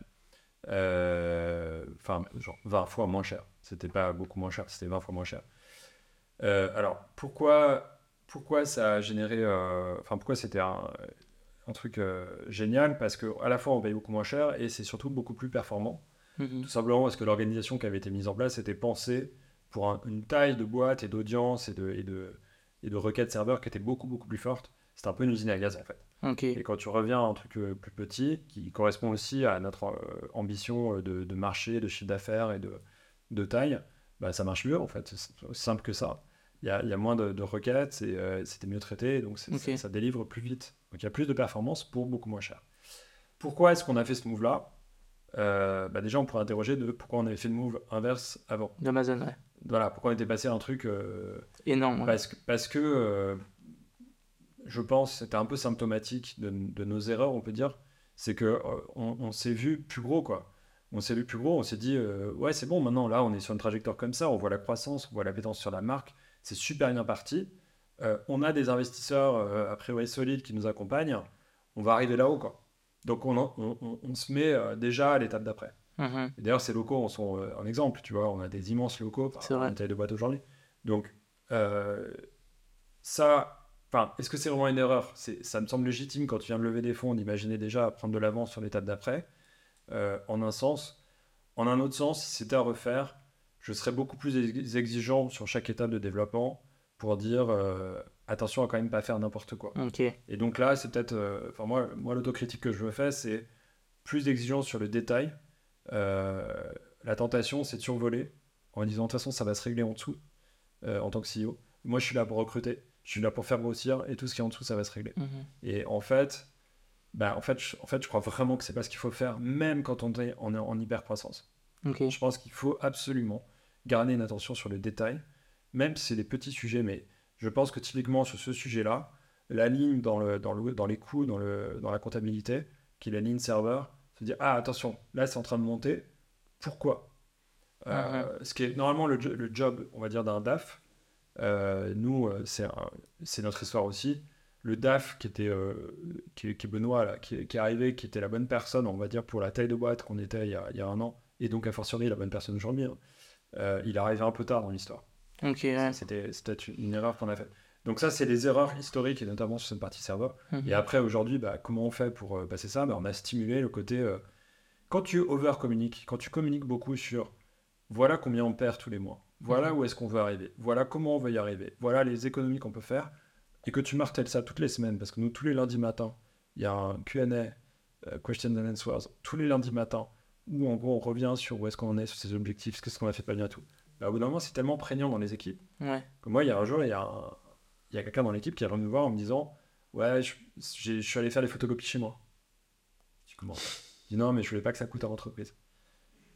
Enfin, genre 20 fois moins cher. C'était pas beaucoup moins cher, c'était 20 fois moins cher. Euh, alors, pourquoi, pourquoi ça a généré. Euh, enfin, pourquoi c'était un, truc euh, génial? Parce que à la fois, on paye beaucoup moins cher et c'est surtout beaucoup plus performant. Mhm. Tout simplement parce que l'organisation qui avait été mise en place était pensée pour une taille de boîte et d'audience et de, et, de, et de requêtes serveurs qui était beaucoup, beaucoup plus forte. C'était un peu une usine à gaz en fait. Et quand tu reviens à un truc plus petit, qui correspond aussi à notre ambition de, de, marché, de chiffre d'affaires et de, de taille, bah, ça marche mieux en fait. C'est simple que ça il y a, moins de, requêtes, et euh, c'était mieux traité, donc ça délivre plus vite. Donc il y a plus de performance pour beaucoup moins cher. Pourquoi est-ce qu'on a fait ce move-là? Euh, bah Déjà, on pourrait interroger de pourquoi on avait fait le move inverse avant. D'Amazon, ouais. Voilà, pourquoi on était passé à un truc... Euh, Énorme. Parce que, parce que je pense, c'était un peu symptomatique de, nos erreurs, on peut dire, c'est que on, s'est vu plus gros, quoi on s'est vu plus gros, on s'est dit, ouais, c'est bon, maintenant, là, on est sur une trajectoire comme ça, on voit la croissance, on voit l'appétence sur la marque, c'est super bien parti. Euh, on a des investisseurs euh, a priori solides qui nous accompagnent. On va arriver là-haut, quoi. Donc on, on, se met euh, déjà à l'étape d'après. Mhm. D'ailleurs, ces locaux en sont un exemple. Tu vois, on a des immenses locaux, une taille de boîte aujourd'hui. Donc ça, enfin, est-ce que c'est vraiment une erreur? Ça me semble légitime quand tu viens de lever des fonds d'imaginer déjà prendre de l'avance sur l'étape d'après. en un sens. En un autre sens, si c'était à refaire, je serais beaucoup plus exigeant sur chaque étape de développement pour dire euh, attention à quand même pas faire n'importe quoi. Et donc là, c'est peut-être, euh, enfin moi, moi l'autocritique que je me fais, c'est plus d'exigence sur le détail. Euh, la tentation, c'est de survoler en disant de toute façon, ça va se régler en dessous en tant que CEO. Moi, je suis là pour recruter, je suis là pour faire grossir et tout ce qui est en dessous, ça va se régler. Mhm. Et en fait, bah, en fait, je, en fait, je crois vraiment que c'est pas ce qu'il faut faire, même quand on est en, en hyper croissance. Je pense qu'il faut absolument garder une attention sur le détail, même si c'est des petits sujets, mais je pense que typiquement sur ce sujet-là, la ligne dans, le, dans, le, dans les coûts, dans, le, dans la comptabilité, qui est la ligne serveur, se dire Ah, attention, là c'est en train de monter, pourquoi? Euh, uh-huh. Ce qui est normalement le, le, job, on va dire, d'un DAF. Euh, nous, euh, c'est notre histoire aussi. Le DAF qui était qui, est Benoît, là, qui, qui, est arrivé, qui était la bonne personne, on va dire, pour la taille de boîte qu'on était il y, a, il y, a, un an, et donc a fortiori la bonne personne aujourd'hui. Hein. Euh, il est arrivé un peu tard dans l'histoire. C'était une erreur qu'on a faite. Donc ça, c'est les erreurs historiques, et notamment sur cette partie serveur. Mhm. Et après, aujourd'hui, bah, comment on fait pour euh, passer ça? Bah, On a stimulé le côté... Euh, quand tu over-communiques, quand tu communiques beaucoup sur voilà combien on perd tous les mois, voilà où est-ce qu'on veut arriver, voilà comment on veut y arriver, voilà les économies qu'on peut faire, et que tu martèles ça toutes les semaines, parce que nous, tous les lundis matins, il y a un QA, euh, Questions and Answers, tous les lundis matins, où en gros on revient sur où est-ce qu'on en est, sur ses objectifs, qu'est-ce qu'on a fait pas bien et tout. Bah, au bout d'un moment, c'est tellement prégnant dans les équipes. Ouais. Que moi, il y a un jour, il y a, un- il y a quelqu'un dans l'équipe qui est venu me voir en me disant Ouais, je, suis allé faire les photocopies chez moi. Je dis Comment Je dis Non, mais je voulais pas que ça coûte à l'entreprise.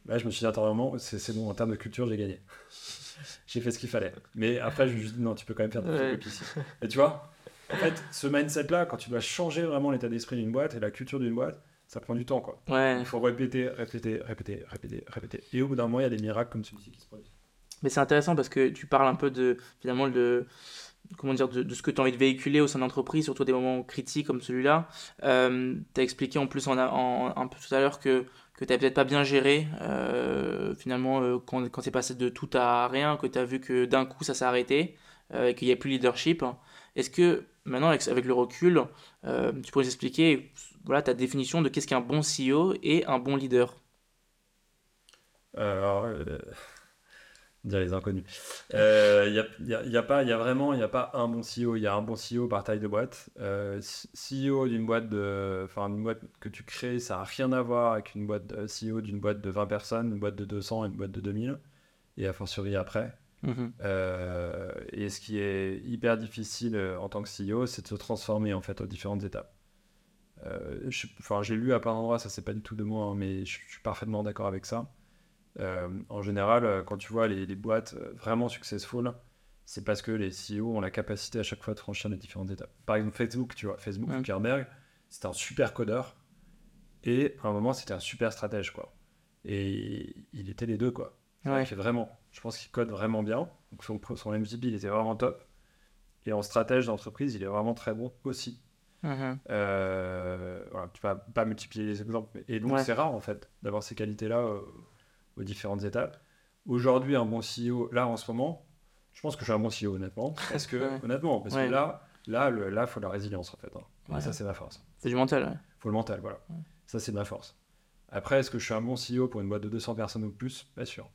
Là, je me suis dit intérieurement C'est, c'est bon, en termes de culture, j'ai gagné. j'ai fait ce qu'il fallait. Mais après, je me suis dit Non, tu peux quand même faire des Ouais. ici. Et tu vois, en fait, ce mindset-là, quand tu dois changer vraiment l'état d'esprit d'une boîte et la culture d'une boîte, ça prend du temps, quoi. Ouais. Il faut répéter, répéter, répéter, répéter, répéter. Et au bout d'un moment, il y a des miracles comme celui-ci qui se produisent. Mais c'est intéressant parce que tu parles un peu de finalement de comment dire de, de ce que tu as envie de véhiculer au sein de l'entreprise, surtout des moments critiques comme celui-là. Euh, tu as expliqué en plus en, en- un peu tout à l'heure que que tu peut-être pas bien géré euh, finalement euh, quand, quand c'est passé de tout à rien, que tu as vu que d'un coup ça s'est arrêté euh, et qu'il n'y a plus de leadership. Est-ce que maintenant avec, avec le recul, euh, tu pourrais expliquer voilà, ta définition de qu'est-ce qu'un bon CEO et un bon leader? Alors, dire les inconnus. Il n'y a, y a- y a pas, y a vraiment, il n'y a pas un bon CEO. Il y a un bon CEO par taille de boîte. Euh, CEO d'une boîte de, enfin, une boîte que tu crées, ça n'a rien à voir avec une boîte de, CEO d'une boîte de 20 personnes, une boîte de 200, une boîte de 2000. Et a fortiori après. Mhm. Euh, et ce qui est hyper difficile euh, en tant que CEO, c'est de se transformer en fait aux différentes étapes. Euh, Enfin, j'ai lu à plein d'endroits, ça c'est pas du tout de moi, hein, mais je suis parfaitement d'accord avec ça. Euh, en général, euh, quand tu vois les, les boîtes euh, vraiment successful, c'est parce que les CEO ont la capacité à chaque fois de franchir les différentes étapes. Par exemple, Facebook, tu vois, Facebook, Ouais. Zuckerberg, c'était un super codeur et à un moment c'était un super stratège quoi. Et il était les deux quoi. Ouais. Il vraiment. Je pense qu'il code vraiment bien. Donc son, son MVP, il était vraiment top. Et en stratège d'entreprise, il est vraiment très bon aussi. Mhm. Euh, voilà, tu vas pas multiplier les exemples. Et donc, Ouais. c'est rare, en fait, d'avoir ces qualités-là euh, aux différentes étapes. Aujourd'hui, un bon CEO, là, en ce moment, je pense que je suis un bon CEO, honnêtement. Parce que, Ouais. honnêtement, parce Ouais. que là, là, le, là, faut la résilience, en fait. hein. Ouais. ça, c'est ma force. C'est du mental. ouais. faut le mental, voilà. Ça, c'est ma force. Après, est-ce que je suis un bon CEO pour une boîte de 200 personnes ou plus? Pas sûr.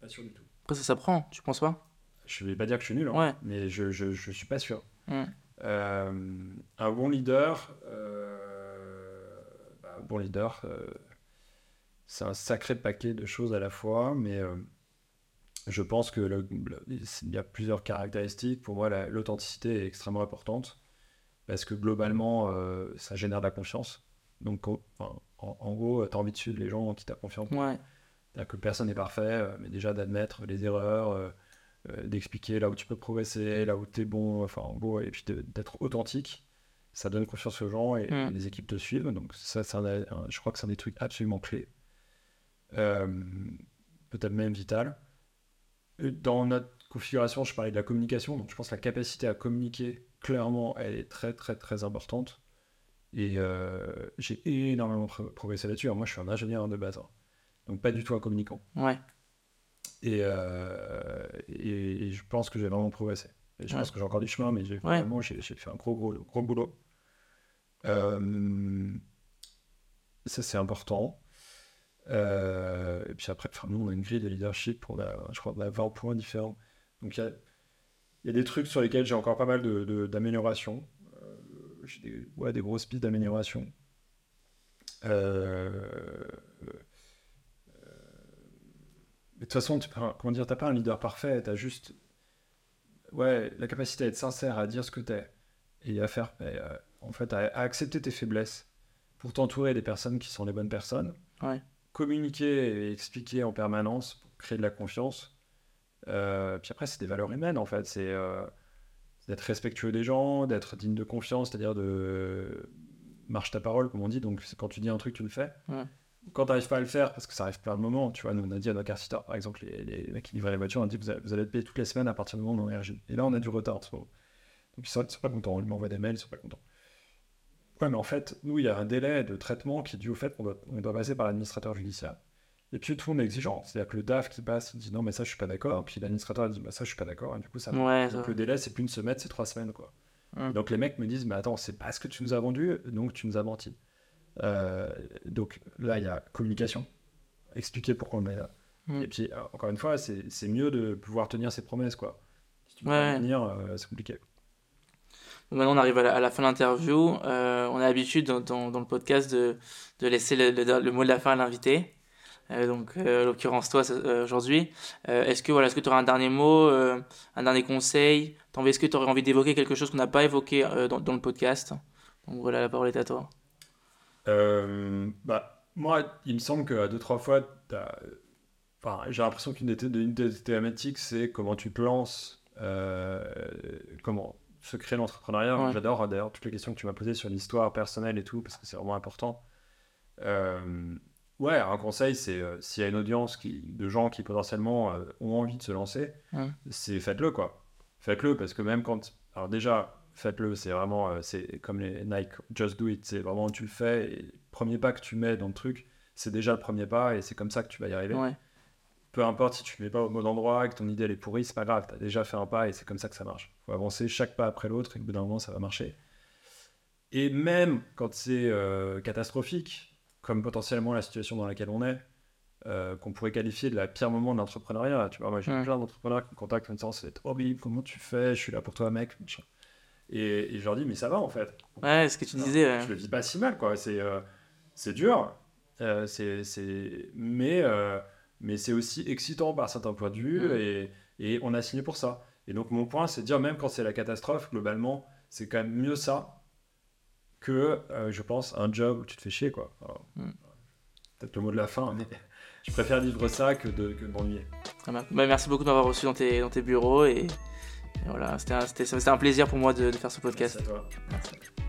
Pas sûr du tout. Après, ça s'apprend, tu penses pas? Je vais pas dire que je suis nul, hein, Ouais. mais je, je, je suis pas sûr. Mm. Euh, un bon leader, euh, bah, bon leader, euh, c'est un sacré paquet de choses à la fois, mais euh, je pense que le- le- il y a plusieurs caractéristiques. Pour moi, la- l'authenticité est extrêmement importante parce que globalement, euh, ça génère de la confiance. Donc, en, enfin, en- en gros, tu as envie de suivre les gens qui t'affont Ouais. c'est-à-dire que personne n'est parfait, euh, mais déjà d'admettre les erreurs, euh, d'expliquer là où tu peux progresser, là où tu es bon, enfin en gros, et puis d'être authentique, ça donne confiance aux gens et, Mm. les équipes te suivent. Donc ça, c'est un- un- je crois que c'est un des trucs absolument clés. Euh, Peut-être même vital. Dans notre configuration, je parlais de la communication, donc je pense que la capacité à communiquer clairement, elle est très très très importante. Et euh, j'ai énormément pro- progressé là-dessus. Moi, je suis un ingénieur de base, hein. donc pas du tout un communicant. Ouais. Et, euh, et, et je pense que j'ai vraiment progressé. Et je Ouais. pense que j'ai encore du chemin, mais j'ai Ouais. vraiment j'ai j'ai fait un gros, gros, gros boulot. Euh, ça, c'est important. Euh, et puis après, enfin, nous, on a une grille de leadership, on a, je crois, on a 20 points différents. Donc, il y a, des trucs sur lesquels j'ai encore pas mal d'améliorations. De, d'amélioration. Euh, j'ai des, ouais, des grosses pistes d'amélioration. Euh, mais de toute façon, tu, comment dire, t'as pas un leader parfait, t'as juste ouais, la capacité à être sincère, à dire ce que t'es et à faire, et, euh, en fait, à, accepter tes faiblesses pour t'entourer des personnes qui sont les bonnes personnes. Communiquer et expliquer en permanence pour créer de la confiance. Euh, puis après, c'est des valeurs humaines en fait. C'est euh, d'être respectueux des gens, d'être digne de confiance, c'est-à-dire de marche ta parole, comme on dit. Donc, quand tu dis un truc, tu le fais. Ouais. Quand tu n'arrives pas à le faire, parce que ça arrive plein de moments, tu vois, nous on a dit à nos car par exemple, les, les mecs qui livraient les voitures, on a dit vous allez, vous allez être payé toutes les semaines à partir du moment où on est RG. Et là, on a du retard en ce moment. Donc, ils sont, ils sont pas contents. Ils m'envoient des mails, ils sont pas contents. Ouais, mais en fait, nous, il y a un délai de traitement qui est dû au fait qu'on doit, on doit passer par l'administrateur judiciaire. Et puis tout le monde est exigeant. C'est-à-dire que le DAF qui passe, il dit non, mais ça, je suis pas d'accord. Puis l'administrateur il dit bah, ça, je suis pas d'accord. Et du coup, ça. Ouais, Donc ça- le délai, c'est plus une semaine, c'est trois semaines, quoi. Hum. Donc les mecs me disent mais attends, c'est pas ce que tu nous as vendu, donc tu nous as menti. Euh, donc là, il y a communication, expliquer pourquoi on est là. Et puis, encore une fois, c'est mieux de pouvoir tenir ses promesses, quoi. Si tu peux Ouais. tenir, euh, c'est compliqué. Maintenant, on arrive à la, fin de l'interview. Euh, on a l'habitude dans, le podcast de, laisser le, mot de la fin à l'invité. Euh, donc, euh, en l'occurrence, toi euh, aujourd'hui. Est-ce que voilà, que tu auras un dernier mot, un dernier conseil? Est-ce que tu aurais envie d'évoquer quelque chose qu'on n'a pas évoqué dans, le podcast? Donc voilà, la parole est à toi. Bah, moi, il me semble qu'à deux, trois fois, enfin, j'ai l'impression qu'une des, thématiques, c'est comment tu te lances, comment se créer l'entrepreneuriat. Ouais. J'adore d'ailleurs toutes les questions que tu m'as posées sur l'histoire personnelle et tout, parce que c'est vraiment important. Euh, ouais, un conseil, c'est euh, s'il y a une audience qui, de gens qui potentiellement euh, ont envie de se lancer, Ouais. c'est faites-le quoi. Faites-le parce que même quand. Alors déjà, faites-le, c'est vraiment. c'est comme les Nike, just do it. C'est vraiment tu le fais et le premier pas que tu mets dans le truc, c'est déjà le premier pas et c'est comme ça que tu vas y arriver. Ouais. Peu importe si tu ne mets pas au bon endroit, que ton idée elle est pourrie, c'est pas grave, tu as déjà fait un pas et c'est comme ça que ça marche. faut avancer chaque pas après l'autre et au bout d'un moment ça va marcher. Et même quand c'est euh, catastrophique, comme potentiellement la situation dans laquelle on est, euh, qu'on pourrait qualifier de la pire moment de l'entrepreneuriat. Tu vois, moi j'ai Ouais. plein d'entrepreneurs qui me contactent en me disant c'est horrible, comment tu fais, je suis là pour toi mec. Et, et je leur dis mais ça va en fait. Ouais, ce que tu disais. ouais. Je le vis pas si mal, quoi. C'est euh, c'est dur, c'est mais, mais c'est aussi excitant par certains points de vue et, et on a signé pour ça. Et donc, mon point, c'est de dire, même quand c'est la catastrophe, globalement, c'est quand même mieux ça que, euh, je pense, un job où tu te fais chier, quoi. Alors, Mm. Peut-être le mot de la fin, mais je préfère vivre ça que de, que de m'ennuyer. Très bien. Bah, merci beaucoup de m'avoir reçu dans tes, dans tes bureaux. Et, et voilà, c'était un, plaisir pour moi de, de faire ce podcast. Merci à toi. Merci.